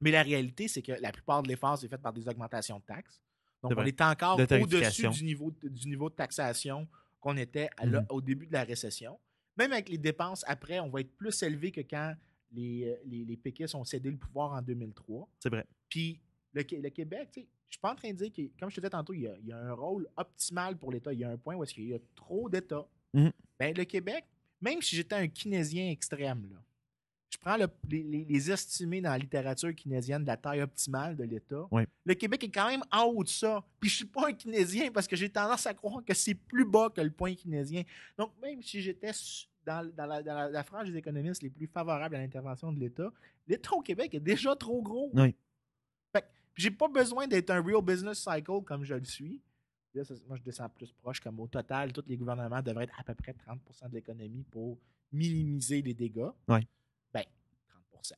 Mais la réalité, c'est que la plupart de l'effort, c'est fait par des augmentations de taxes. Donc, on est encore De au-dessus du niveau, de- du niveau de taxation qu'on était à Mhm. au début de la récession. Même avec les dépenses, après, on va être plus élevé que quand les, euh, les, les péquistes ont cédé le pouvoir en 2003. C'est vrai. Puis le, le Québec, tu sais, je suis pas en train de dire que, comme je te disais tantôt, il y, a, il y a un rôle optimal pour l'État. Il y a un point où est-ce qu'il y a trop d'États. Mhm. Ben, le Québec, même si j'étais un keynésien extrême, là, je prends le- les, estimés dans la littérature keynésienne de la taille optimale de l'État. Le Québec est quand même en haut de ça. Puis je suis pas un keynésien parce que j'ai tendance à croire que c'est plus bas que le point keynésien. Donc, même si j'étais dans, dans la, dans la- la frange des économistes les plus favorables à l'intervention de l'État, l'État au Québec est déjà trop gros. Oui. Fait j'ai pas besoin d'être un real business cycle comme je le suis. Là, moi, je descends plus proche, comme au total, tous les gouvernements devraient être à peu près 30 de l'économie pour minimiser les dégâts. Ouais. Ben, 30%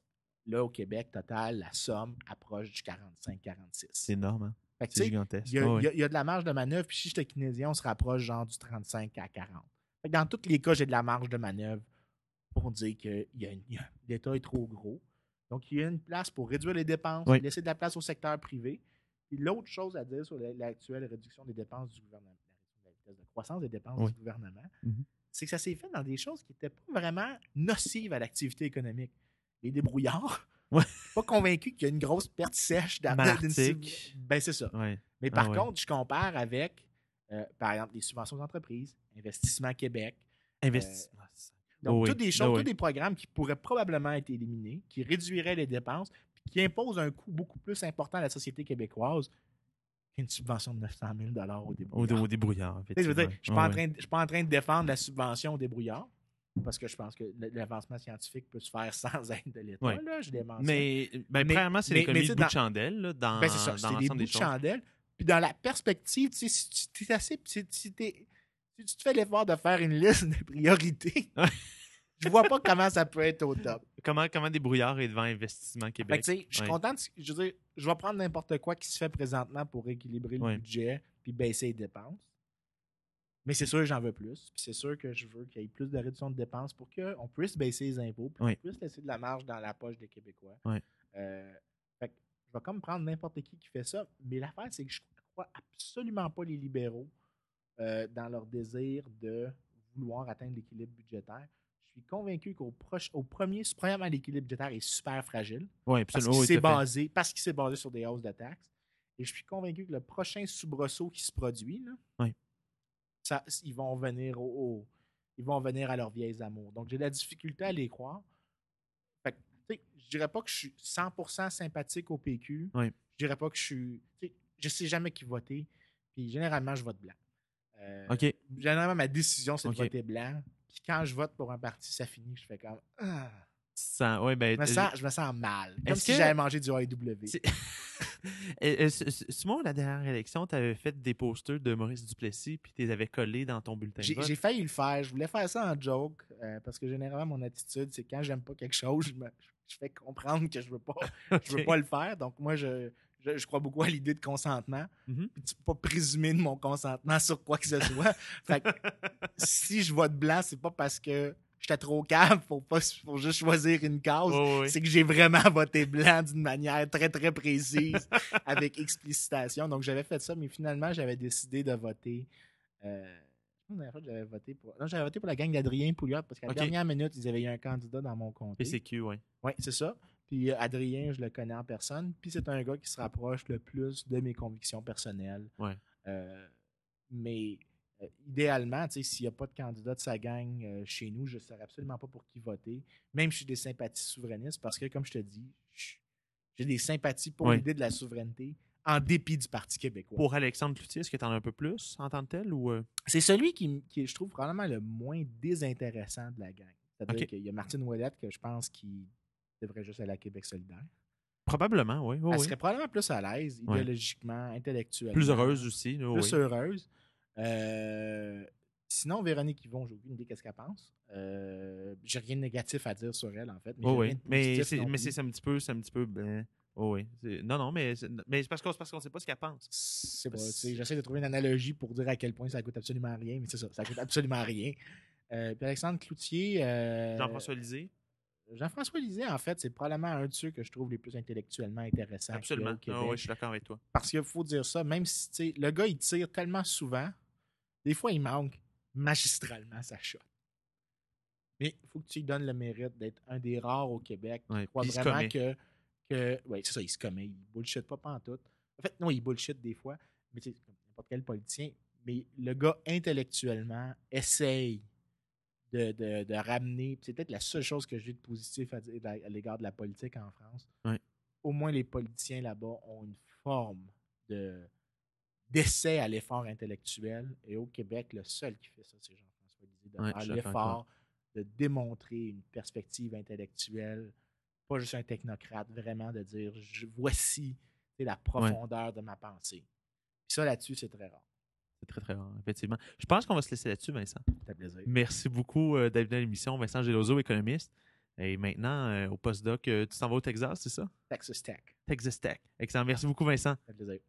Là, au Québec, total, la somme approche du 45-46. C'est énorme. Hein? C'est gigantesque. il y, a, Ouais, il y a- il y a de la marge de manœuvre. Puis si j'étais keynésien, on se rapproche genre du 35 à 40. Fait que dans tous les cas, j'ai de la marge de manœuvre pour dire que l'État est trop gros. Donc, il y a une place pour réduire les dépenses, Oui. laisser de la place au secteur privé. Puis l'autre chose à dire sur la- l'actuelle réduction des dépenses du gouvernement, la vitesse de croissance des dépenses Oui. du gouvernement, Mhm. c'est que ça s'est fait dans des choses qui n'étaient pas vraiment nocives à l'activité économique. Les débrouillards. Ouais. Je suis pas convaincu qu'il y a une grosse perte sèche d'une- Ben, c'est ça. Ouais. Mais Ah par ouais. contre, je compare avec, euh, par exemple, les subventions d'entreprise, Investissement Québec. Investi- Donc, Oh oui. tous des choses, oui. tous des programmes qui pourraient probablement être éliminés, qui réduiraient les dépenses, qui imposent un coût beaucoup plus important à la société québécoise qu'une subvention de 900 000 au. Au, au débrouillard. Je ne suis pas, en Ouais, train de- je suis pas en train de défendre la subvention aux débrouillards, parce que je pense que l'avancement scientifique peut se faire sans aide de l'État. Je. Mais, ben, Mais- premièrement, c'est l'économie de bout de chandelle là, dans, Ben, c'est ça, c'est des bouts de chandelle. Puis dans la perspective, tu sais, si tu t'es assez. Si, si t'es- si tu te fais l'effort de faire une liste de priorités. Je vois pas comment ça peut être au top. Comment, comment débrouillard est devant Investissement Québec? je suis Ouais. content. de- je veux dire, je vais prendre n'importe quoi qui se fait présentement pour équilibrer le Ouais. budget puis baisser les dépenses. Mais c'est sûr que j'en veux plus. Puis c'est sûr que je veux qu'il y ait plus de réduction de dépenses pour qu'on puisse baisser les impôts, puis qu'on puisse laisser de la marge dans la poche des Québécois. Euh, fait je vais comme prendre n'importe qui qui fait ça. Mais l'affaire, c'est que je crois absolument pas les libéraux euh, dans leur désir de vouloir atteindre l'équilibre budgétaire. Suis convaincu qu'au proche, au premier, premièrement, l'équilibre budgétaire est super fragile Oui, parce absolument. qu'il s'est basé, parce qu'il s'est basé sur des hausses de taxes. Et je suis convaincu que le prochain soubresaut qui se produit, là, Oui. ça, ils vont venir au, au- ils vont venir à leurs vieilles amours. Donc j'ai de la difficulté à les croire. Fait que, je dirais pas que je suis 100% sympathique au PQ. Oui. Je dirais pas que je suis, je sais jamais qui voter. Puis généralement je vote blanc. Euh, OK. Généralement ma décision c'est de voter blanc. Puis quand je vote pour un parti, ça finit, je fais comme ah. Ouais, ben, Je me sens, je me sens mal. Comme si que- j'avais mangé du AEW. Simon, la dernière élection, tu avais fait des posters de Maurice Duplessis puis tu les avais collés dans ton bulletin de J'ai vote? j'ai failli le faire. Je voulais faire ça en joke euh, parce que généralement, mon attitude, c'est quand j'aime pas quelque chose, je, me- je fais comprendre que je veux pas, je veux pas le faire. Donc, moi, je, je, je crois beaucoup à l'idée de consentement. Mhm. Puis tu peux pas présumer de mon consentement sur quoi que ce soit. fait que si je vote blanc, c'est pas parce que j'étais trop calme pour, pas, pour juste choisir une cause. C'est que j'ai vraiment voté blanc d'une manière très, très précise, avec explicitation. Donc, j'avais fait ça, mais finalement, j'avais décidé de voter. Euh, j'avais voté pour. Non, j'avais voté pour la gang d'Adrien Pouliot parce qu'à la dernière minute, ils avaient eu un candidat dans mon comté. PCQ, oui. Oui, c'est ça. Puis euh, Adrien, je le connais en personne. Puis c'est un gars qui se rapproche le plus de mes convictions personnelles. Ouais. Euh, mais euh, idéalement, s'il n'y a pas de candidat de sa gang euh, chez nous, je ne saurais absolument pas pour qui voter. Même si j'ai des sympathies souverainistes, parce que, comme je te dis, j'ai des sympathies pour Ouais. l'idée de la souveraineté, en dépit du Parti québécois. Pour Alexandre Cloutier, est-ce que tu en as un peu plus en tant que tel ou. C'est celui qui, je trouve, probablement le moins désintéressant de la gang. C'est-à-dire qu'il y a Martine Ouellette, que je pense qui devrait juste aller à Québec solidaire. Probablement, oui. oui, Elle oui. serait probablement plus à l'aise, idéologiquement, intellectuellement. Plus heureuse aussi. là, Plus oui. heureuse. Euh, sinon, Véronique Yvon, j'ai aucune idée qu'est-ce qu'elle pense. Euh, j'ai rien de négatif à dire sur elle, en fait. Mais Oui, oui. Mais c'est un petit peu. C'est un petit peu. ben, Oh oui. Non, non, mais c'est mais c'est parce qu'on qu'on sait pas ce qu'elle pense. J'essaie de trouver une analogie pour dire à quel point ça coûte absolument rien, mais c'est ça, ça coûte absolument rien. Euh, puis Alexandre Cloutier. euh, Jean-François Lisée. Jean-François Lisée, en fait, c'est probablement un de ceux que je trouve les plus intellectuellement intéressants. Absolument. Ah oui, je suis d'accord avec toi. Parce qu'il faut dire ça, même si le gars, il tire tellement souvent, des fois, il manque magistralement sa shot. Mais il faut que tu lui donnes le mérite d'être un des rares au Québec qui Ouais, croit vraiment que. que oui, c'est ça, il se commet. Il bullshit pas pantoute. En fait, non, il bullshit des fois, mais comme n'importe quel politicien. Mais le gars, intellectuellement, essaye de, de- de ramener. C'est peut-être la seule chose que j'ai de positif à dire à l'égard de la politique en France. Ouais. Au moins, les politiciens là-bas ont une forme de d'essai à l'effort intellectuel. Et au Québec, le seul qui fait ça, c'est Jean-François Lisée, de Ouais, faire l'effort de démontrer une perspective intellectuelle, pas juste un technocrate, vraiment de dire je- voici la profondeur de ma pensée. Puis ça, là-dessus, c'est très rare. C'est très, très rare, effectivement. Je pense qu'on va se laisser là-dessus, Vincent. Ça plaisir. Merci beaucoup euh, d'être venu à l'émission. Vincent Gelozo, économiste. Et maintenant, euh, au postdoc, euh, tu t'en vas au Texas, c'est ça? Texas Tech. Texas Tech. Excellent. Merci beaucoup, Vincent. Ça plaisir.